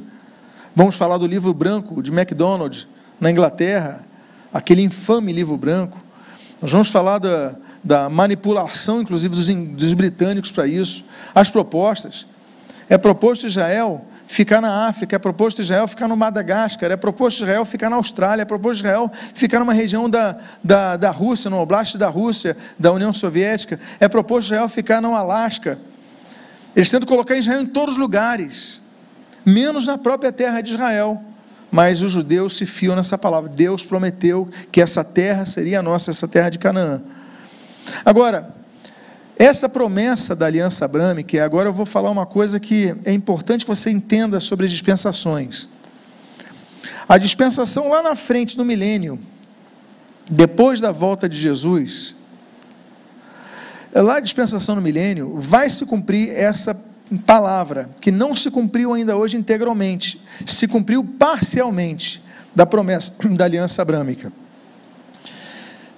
Vamos falar do livro branco de MacDonald, na Inglaterra, aquele infame livro branco. Nós vamos falar da, da manipulação, inclusive, dos, dos britânicos para isso, as propostas. É proposto Israel ficar na África, é proposto Israel ficar no Madagascar, é proposto Israel ficar na Austrália, é proposto Israel ficar numa região da, da, da Rússia, no oblast da Rússia, da União Soviética, é proposto Israel ficar no Alasca. Eles tentam colocar Israel em todos os lugares, menos na própria terra de Israel. Mas os judeus se fiam nessa palavra. Deus prometeu que essa terra seria nossa, essa terra de Canaã. Agora, essa promessa da aliança abrâmica, e agora eu vou falar uma coisa que é importante que você entenda sobre as dispensações. A dispensação lá na frente do milênio, depois da volta de Jesus, lá a dispensação no milênio, vai se cumprir essa palavra que não se cumpriu ainda hoje integralmente, se cumpriu parcialmente da promessa da aliança abrâmica.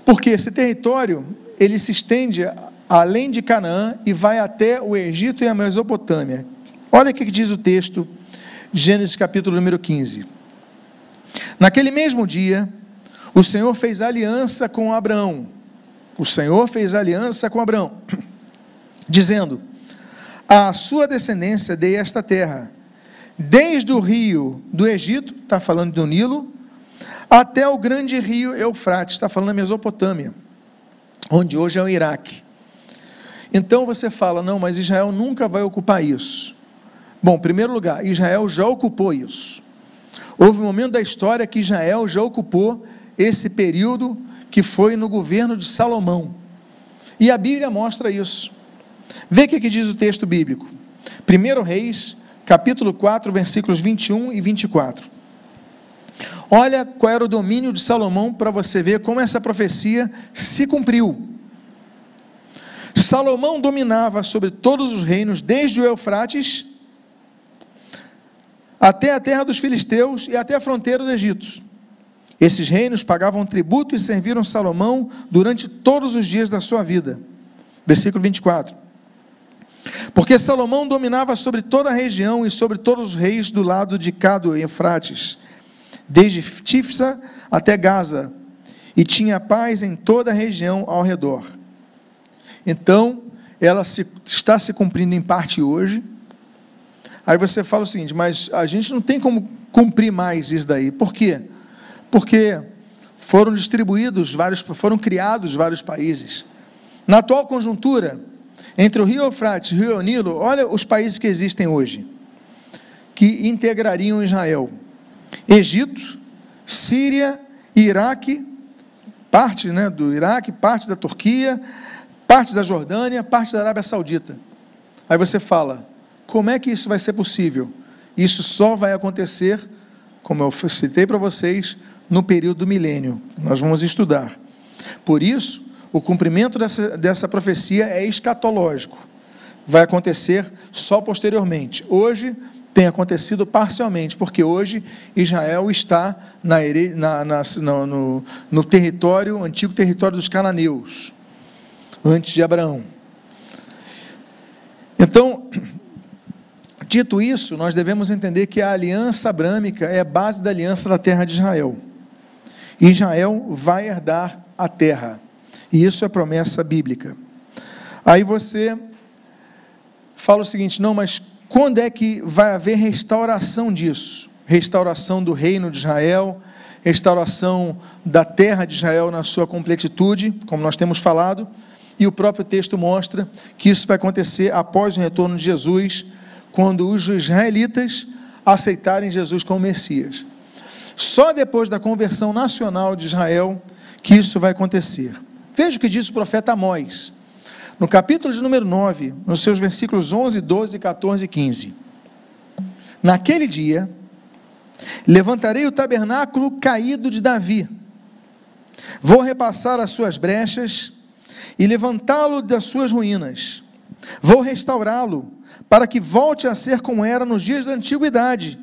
Porque esse território, ele se estende além de Canaã e vai até o Egito e a Mesopotâmia. Olha o que diz o texto, Gênesis capítulo número 15. Naquele mesmo dia, o Senhor fez aliança com Abraão. O Senhor fez aliança com Abraão, dizendo: A sua descendência dei esta terra, desde o rio do Egito, está falando do Nilo, até o grande rio Eufrates, está falando da Mesopotâmia, onde hoje é o Iraque. Então você fala, não, mas Israel nunca vai ocupar isso. Bom, em primeiro lugar, Israel já ocupou isso. Houve um momento da história que Israel já ocupou esse período que foi no governo de Salomão. E a Bíblia mostra isso. Vê o que, que diz o texto bíblico. 1 Reis, capítulo 4, versículos 21 e 24. Olha qual era o domínio de Salomão para você ver como essa profecia se cumpriu. Salomão dominava sobre todos os reinos, desde o Eufrates até a terra dos filisteus e até a fronteira do Egito. Esses reinos pagavam tributo e serviram Salomão durante todos os dias da sua vida. Versículo 24. Porque Salomão dominava sobre toda a região e sobre todos os reis do lado de Cado e Eufrates desde Tifsa até Gaza, e tinha paz em toda a região ao redor. Então, ela se, está se cumprindo em parte hoje. Aí você fala o seguinte, mas a gente não tem como cumprir mais isso daí. Por quê? Porque foram distribuídos vários, foram criados vários países. Na atual conjuntura, entre o Rio Eufrates e o Rio Nilo, olha os países que existem hoje, que integrariam Israel. Egito, Síria, Iraque, parte né, do Iraque, parte da Turquia, parte da Jordânia, parte da Arábia Saudita. Aí você fala, como é que isso vai ser possível? Isso só vai acontecer, como eu citei para vocês, no período do milênio. Nós vamos estudar. Por isso, o cumprimento dessa, dessa profecia é escatológico. Vai acontecer só posteriormente. Hoje, tem acontecido parcialmente, porque hoje Israel está na, na, na, no, no território, antigo território dos cananeus, antes de Abraão. Então, dito isso, nós devemos entender que a aliança abrâmica é a base da aliança da terra de Israel. Israel vai herdar a terra, e isso é promessa bíblica. Aí você fala o seguinte: não, mas quando é que vai haver restauração disso? Restauração do reino de Israel, restauração da terra de Israel na sua completitude, como nós temos falado, e o próprio texto mostra que isso vai acontecer após o retorno de Jesus, quando os israelitas aceitarem Jesus como Messias. Só depois da conversão nacional de Israel que isso vai acontecer. Veja o que diz o profeta Amós no capítulo de número 9, nos seus versículos 11, 12, 14 e 15. Naquele dia, levantarei o tabernáculo caído de Davi, vou repassar as suas brechas e levantá-lo das suas ruínas, vou restaurá-lo, para que volte a ser como era nos dias da antiguidade,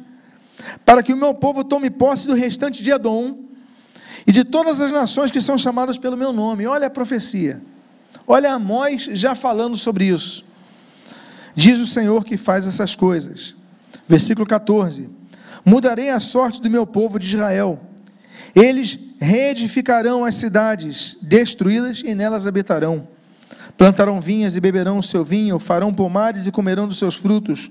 para que o meu povo tome posse do restante de Edom e de todas as nações que são chamadas pelo meu nome. Olha a profecia. Olha Amós já falando sobre isso. Diz o Senhor que faz essas coisas. Versículo 14: Mudarei a sorte do meu povo de Israel. Eles reedificarão as cidades destruídas e nelas habitarão. Plantarão vinhas e beberão o seu vinho, farão pomares e comerão dos seus frutos.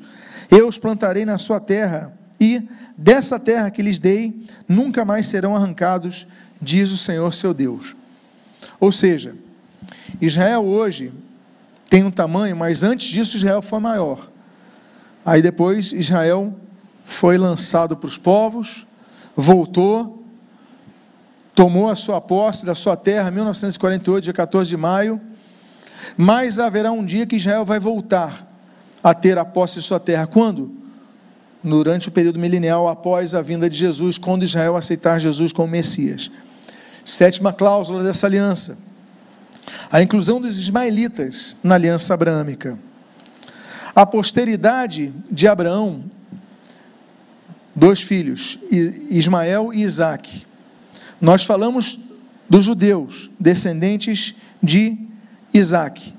Eu os plantarei na sua terra, e dessa terra que lhes dei, nunca mais serão arrancados, diz o Senhor seu Deus. Ou seja, Israel hoje tem um tamanho, mas antes disso Israel foi maior. Aí depois Israel foi lançado para os povos, voltou, tomou a sua posse da sua terra, 1948, dia 14 de maio. Mas haverá um dia que Israel vai voltar a ter a posse de sua terra. Quando? Durante o período milenial após a vinda de Jesus, quando Israel aceitar Jesus como Messias. Sétima cláusula dessa aliança a inclusão dos ismaelitas na aliança abrâmica. A posteridade de Abraão, dois filhos, Ismael e Isaac. Nós falamos dos judeus, descendentes de Isaac.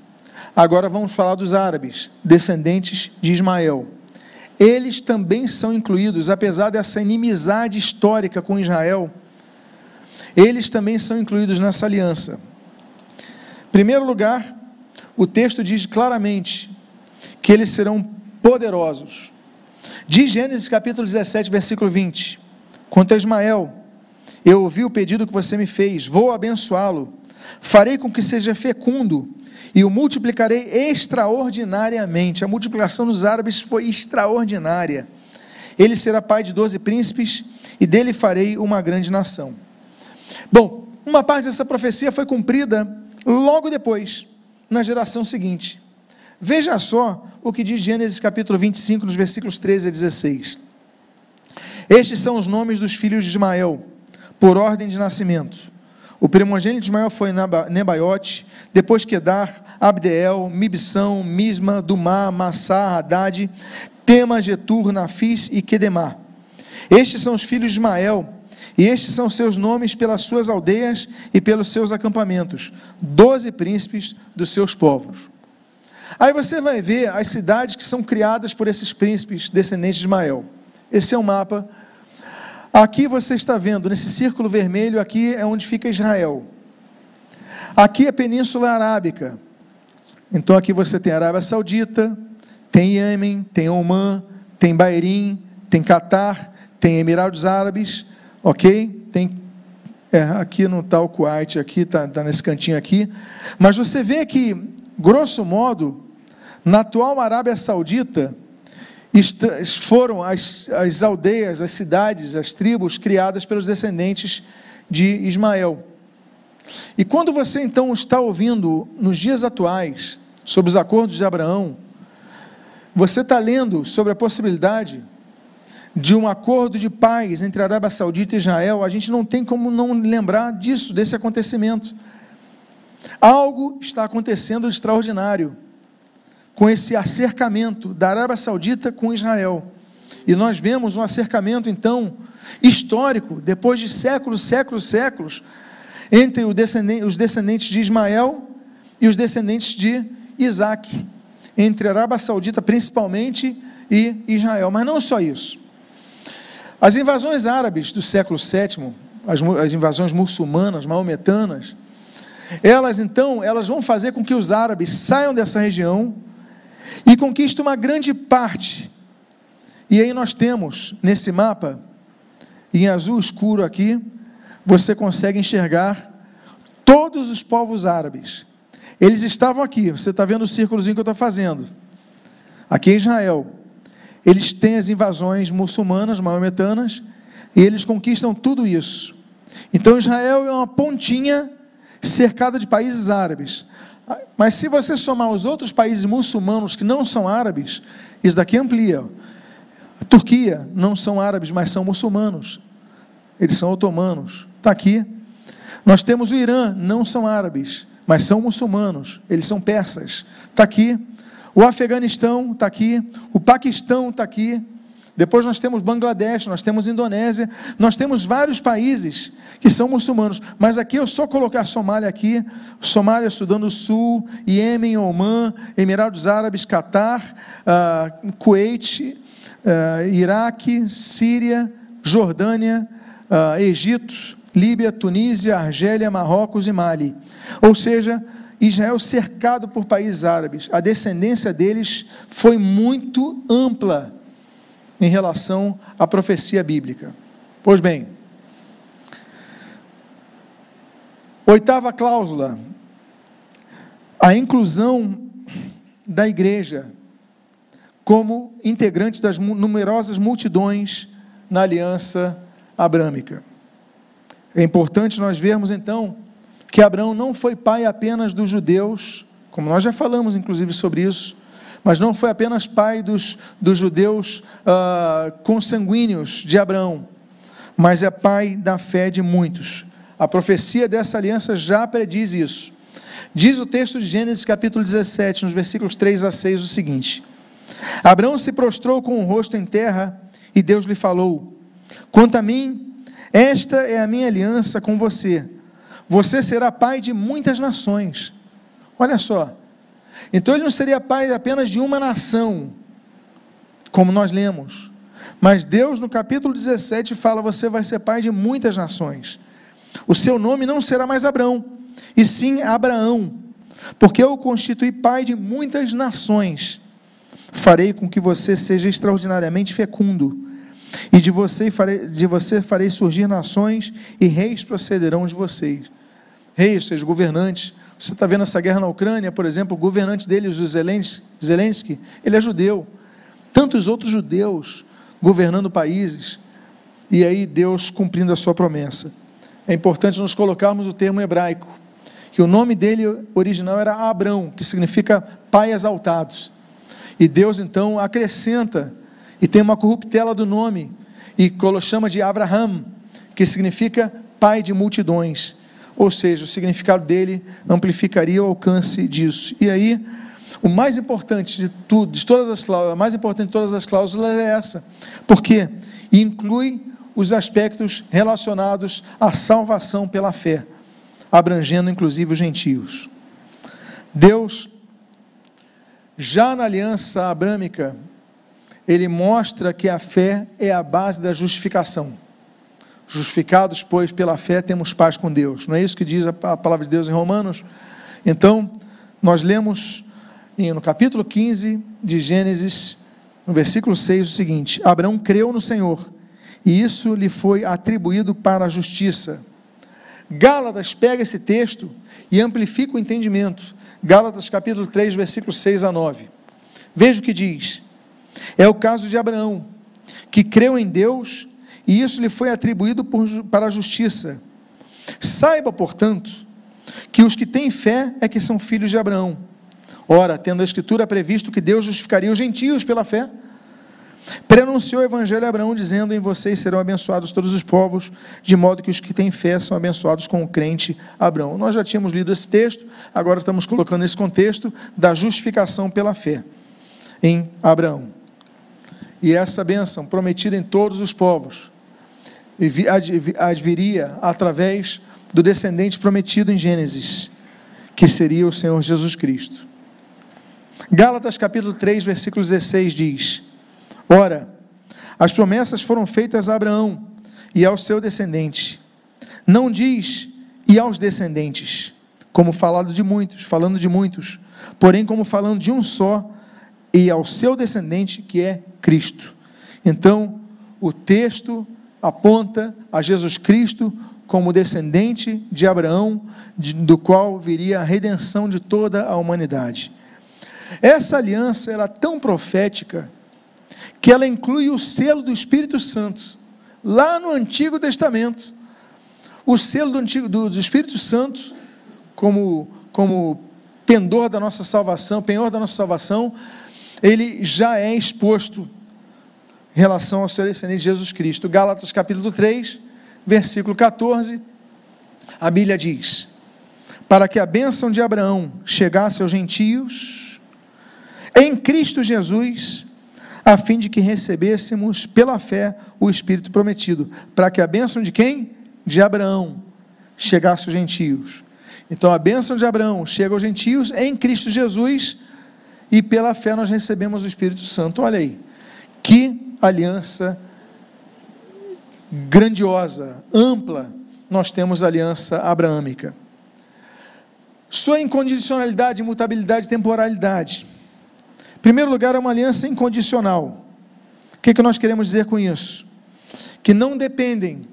Agora vamos falar dos árabes, descendentes de Ismael. Eles também são incluídos, apesar dessa inimizade histórica com Israel, eles também são incluídos nessa aliança. Em primeiro lugar, o texto diz claramente que eles serão poderosos. De Gênesis capítulo 17, versículo 20: Quanto a Ismael, eu ouvi o pedido que você me fez, vou abençoá-lo, farei com que seja fecundo e o multiplicarei extraordinariamente. A multiplicação dos árabes foi extraordinária. Ele será pai de doze príncipes e dele farei uma grande nação. Bom, uma parte dessa profecia foi cumprida logo depois, na geração seguinte. Veja só o que diz Gênesis capítulo 25, nos versículos 13 a 16. Estes são os nomes dos filhos de Ismael, por ordem de nascimento. O primogênito de Ismael foi Nebaiote, depois Quedar, Abdeel, Mibsão, Misma, Dumá, Massá, Haddad, Tema, Getur, Nafis e Quedemar. Estes são os filhos de Ismael, e estes são seus nomes pelas suas aldeias e pelos seus acampamentos, doze príncipes dos seus povos. Aí você vai ver as cidades que são criadas por esses príncipes descendentes de Ismael. Esse é o mapa. Aqui você está vendo, nesse círculo vermelho, aqui é onde fica Israel. Aqui é a Península Arábica. Então aqui você tem Arábia Saudita, tem Iêmen, tem Omã, tem Bahrein, tem Catar, tem Emirados Árabes, ok? Tem é, aqui no tal Kuwait, aqui está tá nesse cantinho aqui. Mas você vê que grosso modo, na atual Arábia Saudita, foram as, as aldeias, as cidades, as tribos criadas pelos descendentes de Ismael. E quando você então está ouvindo nos dias atuais sobre os acordos de Abraão, você está lendo sobre a possibilidade de um acordo de paz entre a Arábia Saudita e Israel, a gente não tem como não lembrar disso, desse acontecimento. Algo está acontecendo extraordinário com esse acercamento da Arábia Saudita com Israel. E nós vemos um acercamento, então, histórico, depois de séculos, séculos, séculos, entre os descendentes de Ismael e os descendentes de Isaac, entre a Arábia Saudita principalmente e Israel. Mas não só isso. As invasões árabes do século VII, as, as invasões muçulmanas, maometanas, elas então, elas vão fazer com que os árabes saiam dessa região e conquistem uma grande parte. E aí nós temos nesse mapa, em azul escuro aqui, você consegue enxergar todos os povos árabes. Eles estavam aqui, você está vendo o círculozinho que eu estou fazendo. Aqui é Israel. Eles têm as invasões muçulmanas, maometanas, e eles conquistam tudo isso. Então Israel é uma pontinha cercada de países árabes. Mas se você somar os outros países muçulmanos que não são árabes, isso daqui amplia. A Turquia não são árabes, mas são muçulmanos. Eles são otomanos. Está aqui. Nós temos o Irã, não são árabes, mas são muçulmanos. Eles são persas. Está aqui. O Afeganistão está aqui. O Paquistão está aqui. Depois nós temos Bangladesh, nós temos Indonésia, nós temos vários países que são muçulmanos, mas aqui eu só colocar Somália aqui, Somália, Sudão do Sul, Iêmen, Omã, Emirados Árabes, Catar, uh, Kuwait, uh, Iraque, Síria, Jordânia, uh, Egito, Líbia, Tunísia, Argélia, Marrocos e Mali. Ou seja, Israel cercado por países árabes. A descendência deles foi muito ampla em relação à profecia bíblica. Pois bem, oitava cláusula, a inclusão da igreja como integrante das numerosas multidões na aliança abrâmica. É importante nós vermos então que Abraão não foi pai apenas dos judeus, como nós já falamos inclusive sobre isso, mas não foi apenas pai dos, dos judeus uh, consanguíneos de Abraão, mas é pai da fé de muitos. A profecia dessa aliança já prediz isso. Diz o texto de Gênesis capítulo 17, nos versículos 3 a 6, o seguinte: Abraão se prostrou com o rosto em terra e Deus lhe falou: Quanto a mim, esta é a minha aliança com você. Você será pai de muitas nações. Olha só. Então ele não seria pai apenas de uma nação, como nós lemos. Mas Deus, no capítulo 17, fala: Você vai ser pai de muitas nações. O seu nome não será mais Abrão, e sim Abraão, porque eu o constituí pai de muitas nações. Farei com que você seja extraordinariamente fecundo, e de você farei, de você farei surgir nações, e reis procederão de vocês. Reis, seja governantes. Você está vendo essa guerra na Ucrânia, por exemplo, o governante deles, o Zelensky, ele é judeu. Tantos outros judeus governando países, e aí Deus cumprindo a sua promessa. É importante nós colocarmos o termo hebraico, que o nome dele original era Abrão, que significa pai exaltado. E Deus então acrescenta e tem uma corruptela do nome e chama de Abraham, que significa pai de multidões. Ou seja, o significado dele amplificaria o alcance disso. E aí, o mais importante de tudo, de todas as cláusulas, a mais importante de todas as cláusulas é essa, porque inclui os aspectos relacionados à salvação pela fé, abrangendo inclusive os gentios. Deus, já na aliança abrâmica, ele mostra que a fé é a base da justificação. Justificados, pois, pela fé, temos paz com Deus. Não é isso que diz a palavra de Deus em Romanos? Então, nós lemos no capítulo 15 de Gênesis, no versículo 6, o seguinte: Abraão creu no Senhor, e isso lhe foi atribuído para a justiça. Gálatas pega esse texto e amplifica o entendimento. Gálatas capítulo 3, versículos 6 a 9. Veja o que diz. É o caso de Abraão, que creu em Deus e isso lhe foi atribuído por, para a justiça. Saiba, portanto, que os que têm fé é que são filhos de Abraão. Ora, tendo a Escritura previsto que Deus justificaria os gentios pela fé, prenunciou o Evangelho a Abraão, dizendo: Em vocês serão abençoados todos os povos, de modo que os que têm fé são abençoados com o crente Abraão. Nós já tínhamos lido esse texto, agora estamos colocando esse contexto da justificação pela fé em Abraão. E essa bênção prometida em todos os povos adviria através do descendente prometido em Gênesis, que seria o Senhor Jesus Cristo. Gálatas capítulo 3, versículo 16 diz: Ora, as promessas foram feitas a Abraão e ao seu descendente. Não diz e aos descendentes, como falado de muitos, falando de muitos, porém como falando de um só e ao seu descendente, que é Cristo. Então, o texto aponta a Jesus Cristo como descendente de Abraão, do qual viria a redenção de toda a humanidade. Essa aliança era é tão profética que ela inclui o selo do Espírito Santo. Lá no Antigo Testamento, o selo do, Antigo, do, do Espírito Santo, como, como pendor da nossa salvação, penhor da nossa salvação, ele já é exposto em relação ao seu descendente Jesus Cristo. Gálatas capítulo 3, versículo 14, a Bíblia diz: Para que a bênção de Abraão chegasse aos gentios, em Cristo Jesus, a fim de que recebêssemos pela fé o Espírito prometido, para que a bênção de quem? De Abraão chegasse aos gentios. Então a bênção de Abraão chega aos gentios em Cristo Jesus e pela fé nós recebemos o Espírito Santo. Olha aí, que aliança grandiosa, ampla, nós temos a aliança abraâmica. Sua incondicionalidade, imutabilidade e temporalidade. Em primeiro lugar, é uma aliança incondicional. O que, é que nós queremos dizer com isso? Que não dependem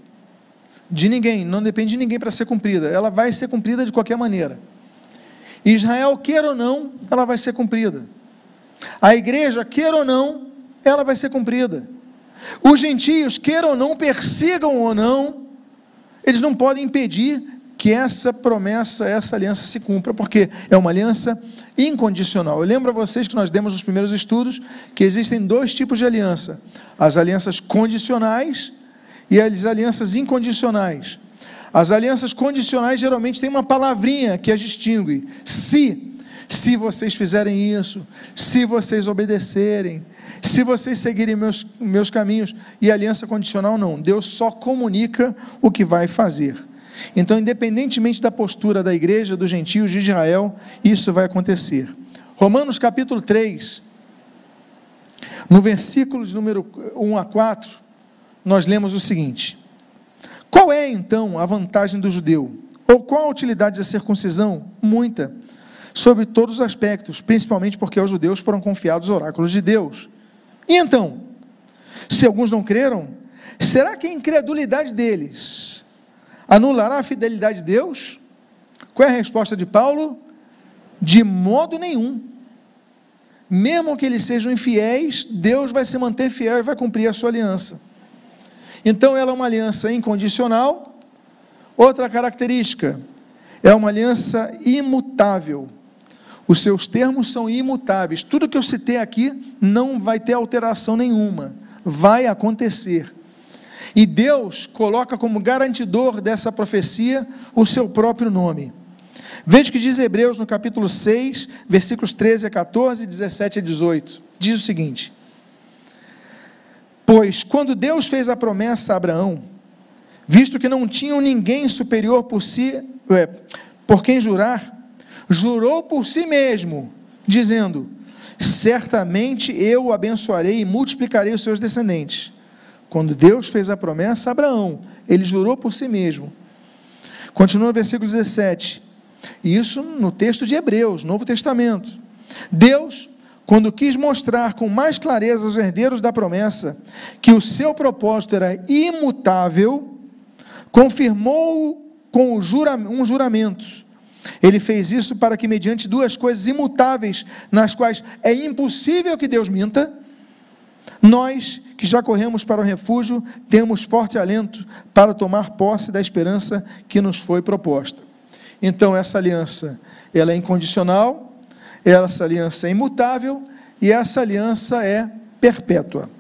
de ninguém, não depende de ninguém para ser cumprida. Ela vai ser cumprida de qualquer maneira. Israel, queira ou não, ela vai ser cumprida. A igreja, queira ou não, ela vai ser cumprida. Os gentios, queiram ou não, persigam ou não, eles não podem impedir que essa promessa, essa aliança se cumpra, porque é uma aliança incondicional. Eu lembro a vocês que nós demos nos primeiros estudos que existem dois tipos de aliança: as alianças condicionais e as alianças incondicionais. As alianças condicionais geralmente têm uma palavrinha que as distingue. Se, se vocês fizerem isso, se vocês obedecerem, se vocês seguirem meus, meus caminhos, e aliança condicional não, Deus só comunica o que vai fazer. Então, independentemente da postura da igreja, dos gentios de Israel, isso vai acontecer. Romanos capítulo 3, no versículo de número 1 a 4, nós lemos o seguinte: Qual é então a vantagem do judeu? Ou qual a utilidade da circuncisão? Muita, sobre todos os aspectos, principalmente porque aos judeus foram confiados os oráculos de Deus. E então, se alguns não creram, será que a incredulidade deles anulará a fidelidade de Deus? Qual é a resposta de Paulo? De modo nenhum. Mesmo que eles sejam infiéis, Deus vai se manter fiel e vai cumprir a sua aliança. Então, ela é uma aliança incondicional. Outra característica, é uma aliança imutável. Os seus termos são imutáveis. Tudo que eu citei aqui não vai ter alteração nenhuma. Vai acontecer. E Deus coloca como garantidor dessa profecia o seu próprio nome. Veja que diz Hebreus no capítulo 6, versículos 13 a 14, 17 a 18. Diz o seguinte: Pois quando Deus fez a promessa a Abraão, visto que não tinham ninguém superior por si, é, por quem jurar, jurou por si mesmo, dizendo: Certamente eu o abençoarei e multiplicarei os seus descendentes. Quando Deus fez a promessa a Abraão, ele jurou por si mesmo. Continua no versículo 17. Isso no texto de Hebreus, Novo Testamento. Deus, quando quis mostrar com mais clareza aos herdeiros da promessa que o seu propósito era imutável, confirmou com um juramento ele fez isso para que, mediante duas coisas imutáveis, nas quais é impossível que Deus minta, nós que já corremos para o refúgio, temos forte alento para tomar posse da esperança que nos foi proposta. Então, essa aliança, ela é incondicional, essa aliança é imutável e essa aliança é perpétua.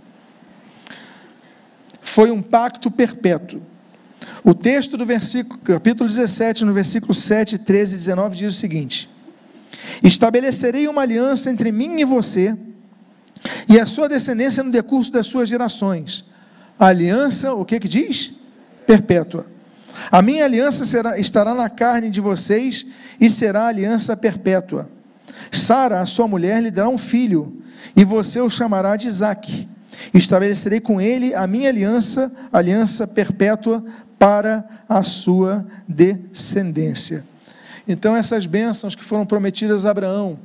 Foi um pacto perpétuo. O texto do versículo, capítulo 17, no versículo 7, 13 e 19, diz o seguinte: Estabelecerei uma aliança entre mim e você, e a sua descendência no decurso das suas gerações. A aliança, o que que diz? Perpétua. A minha aliança será, estará na carne de vocês e será aliança perpétua. Sara, a sua mulher, lhe dará um filho, e você o chamará de Isaque. Estabelecerei com ele a minha aliança, aliança perpétua para a sua descendência. Então, essas bênçãos que foram prometidas a Abraão,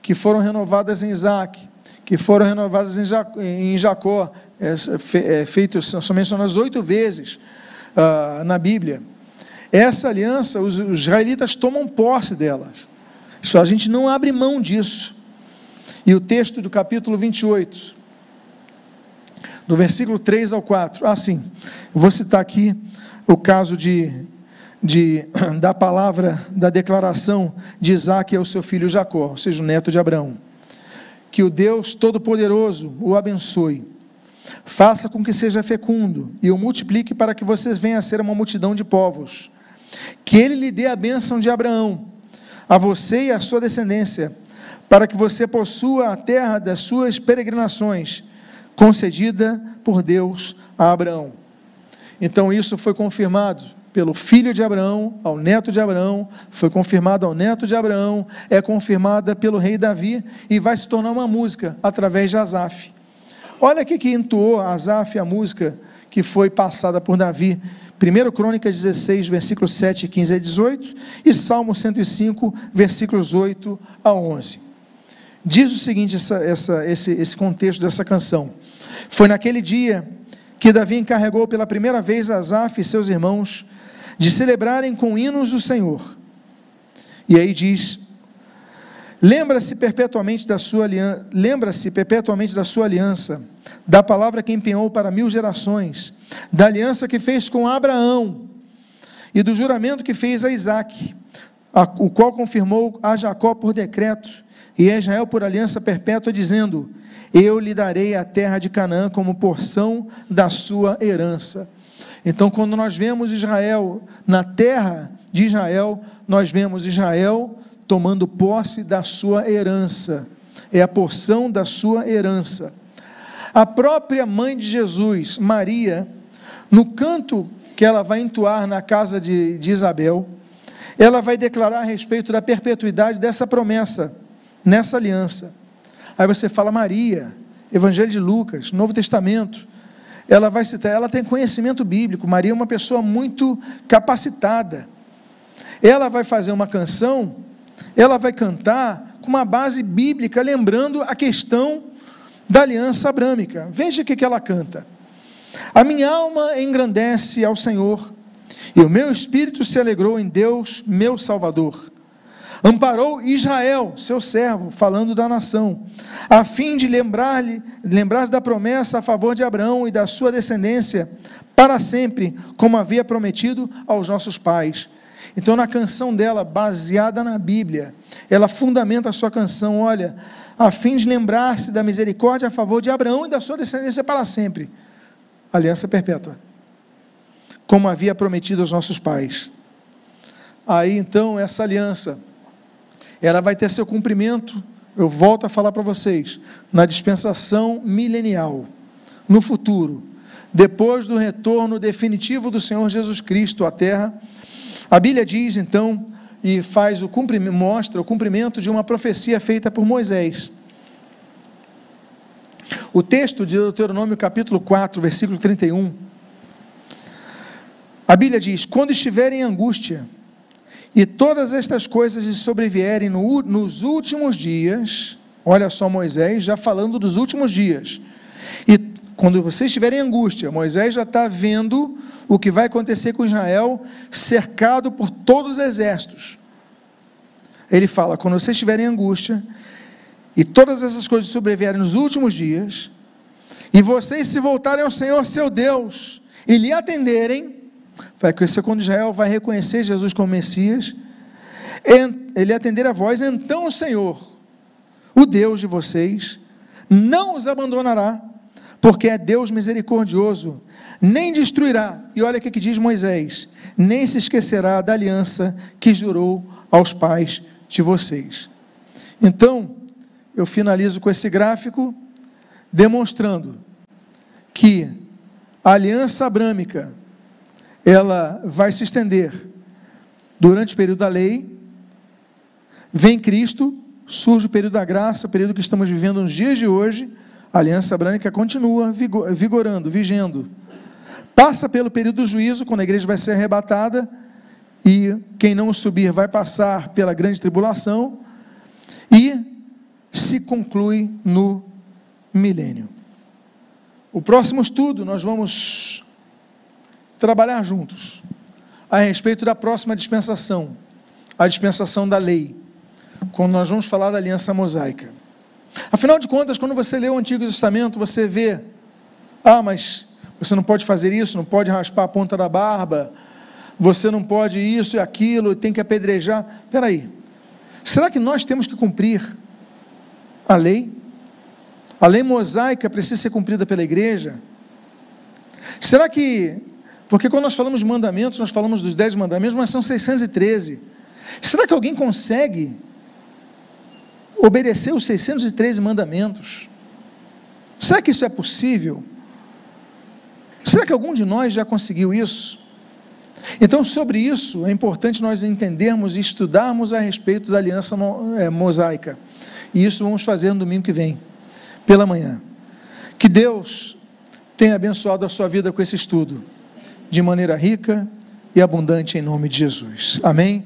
que foram renovadas em Isaac, que foram renovadas em Jacó, é, é, feitos, são mencionadas oito vezes ah, na Bíblia. Essa aliança, os, os israelitas tomam posse delas. Só a gente não abre mão disso. E o texto do capítulo 28, do versículo 3 ao 4. Ah, sim, vou citar aqui o caso de, de, da palavra, da declaração de Isaac ao seu filho Jacó, ou seja, o neto de Abraão. Que o Deus Todo-Poderoso o abençoe, faça com que seja fecundo e o multiplique para que vocês venham a ser uma multidão de povos. Que ele lhe dê a bênção de Abraão, a você e a sua descendência, para que você possua a terra das suas peregrinações, concedida por Deus a Abraão. Então isso foi confirmado pelo filho de Abraão ao neto de Abraão, foi confirmado ao neto de Abraão, é confirmada pelo rei Davi e vai se tornar uma música através de Asaf. Olha aqui que entoou Asaf a música que foi passada por Davi. 1 Crônica 16, versículos 7, 15 a 18 e Salmo 105, versículos 8 a 11. Diz o seguinte, essa, essa, esse, esse contexto dessa canção. Foi naquele dia que Davi encarregou pela primeira vez Asaf e seus irmãos de celebrarem com hinos o Senhor. E aí diz: Lembra-se perpetuamente da sua aliança, lembra-se perpetuamente da sua aliança, da palavra que empenhou para mil gerações, da aliança que fez com Abraão e do juramento que fez a Isaque, a, o qual confirmou a Jacó por decreto e a Israel por aliança perpétua, dizendo: eu lhe darei a terra de Canaã como porção da sua herança. Então, quando nós vemos Israel na terra de Israel, nós vemos Israel tomando posse da sua herança, é a porção da sua herança. A própria mãe de Jesus, Maria, no canto que ela vai entoar na casa de, de Isabel, ela vai declarar a respeito da perpetuidade dessa promessa, nessa aliança. Aí você fala, Maria, Evangelho de Lucas, Novo Testamento. Ela vai citar, ela tem conhecimento bíblico. Maria é uma pessoa muito capacitada. Ela vai fazer uma canção, ela vai cantar com uma base bíblica, lembrando a questão da aliança abrâmica. Veja o que ela canta. A minha alma engrandece ao Senhor, e o meu espírito se alegrou em Deus, meu Salvador Amparou Israel, seu servo, falando da nação, a fim de lembrar-lhe, lembrar-se da promessa a favor de Abraão e da sua descendência para sempre, como havia prometido aos nossos pais. Então, na canção dela, baseada na Bíblia, ela fundamenta a sua canção, olha, a fim de lembrar-se da misericórdia a favor de Abraão e da sua descendência para sempre. Aliança perpétua. Como havia prometido aos nossos pais. Aí então, essa aliança ela vai ter seu cumprimento, eu volto a falar para vocês, na dispensação milenial, no futuro, depois do retorno definitivo do Senhor Jesus Cristo à terra. A Bíblia diz então e faz o cumprimento, mostra o cumprimento de uma profecia feita por Moisés. O texto de Deuteronômio capítulo 4, versículo 31. A Bíblia diz: Quando estiver em angústia, e todas estas coisas lhe sobrevierem no, nos últimos dias, olha só Moisés já falando dos últimos dias. E quando você estiver em angústia, Moisés já está vendo o que vai acontecer com Israel, cercado por todos os exércitos. Ele fala: quando você estiver em angústia, e todas essas coisas sobrevierem nos últimos dias, e vocês se voltarem ao Senhor seu Deus, e lhe atenderem, vai acontecer quando Israel vai reconhecer Jesus como Messias, ele atender a voz, então o Senhor, o Deus de vocês, não os abandonará, porque é Deus misericordioso, nem destruirá, e olha o que diz Moisés, nem se esquecerá da aliança que jurou aos pais de vocês. Então, eu finalizo com esse gráfico, demonstrando que a aliança abrâmica ela vai se estender durante o período da lei, vem Cristo, surge o período da graça, o período que estamos vivendo nos dias de hoje, a aliança branca continua vigorando, vigendo. Passa pelo período do juízo, quando a igreja vai ser arrebatada, e quem não subir vai passar pela grande tribulação, e se conclui no milênio. O próximo estudo nós vamos trabalhar juntos a respeito da próxima dispensação, a dispensação da lei, quando nós vamos falar da aliança mosaica. Afinal de contas, quando você lê o Antigo Testamento, você vê, ah, mas você não pode fazer isso, não pode raspar a ponta da barba, você não pode isso e aquilo, tem que apedrejar. Espera aí, será que nós temos que cumprir a lei? A lei mosaica precisa ser cumprida pela igreja? Será que porque quando nós falamos de mandamentos, nós falamos dos dez mandamentos, mas são 613. Será que alguém consegue obedecer os 613 mandamentos? Será que isso é possível? Será que algum de nós já conseguiu isso? Então, sobre isso, é importante nós entendermos e estudarmos a respeito da aliança é, mosaica. E isso vamos fazer no domingo que vem, pela manhã. Que Deus tenha abençoado a sua vida com esse estudo de maneira rica e abundante em nome de Jesus. Amém?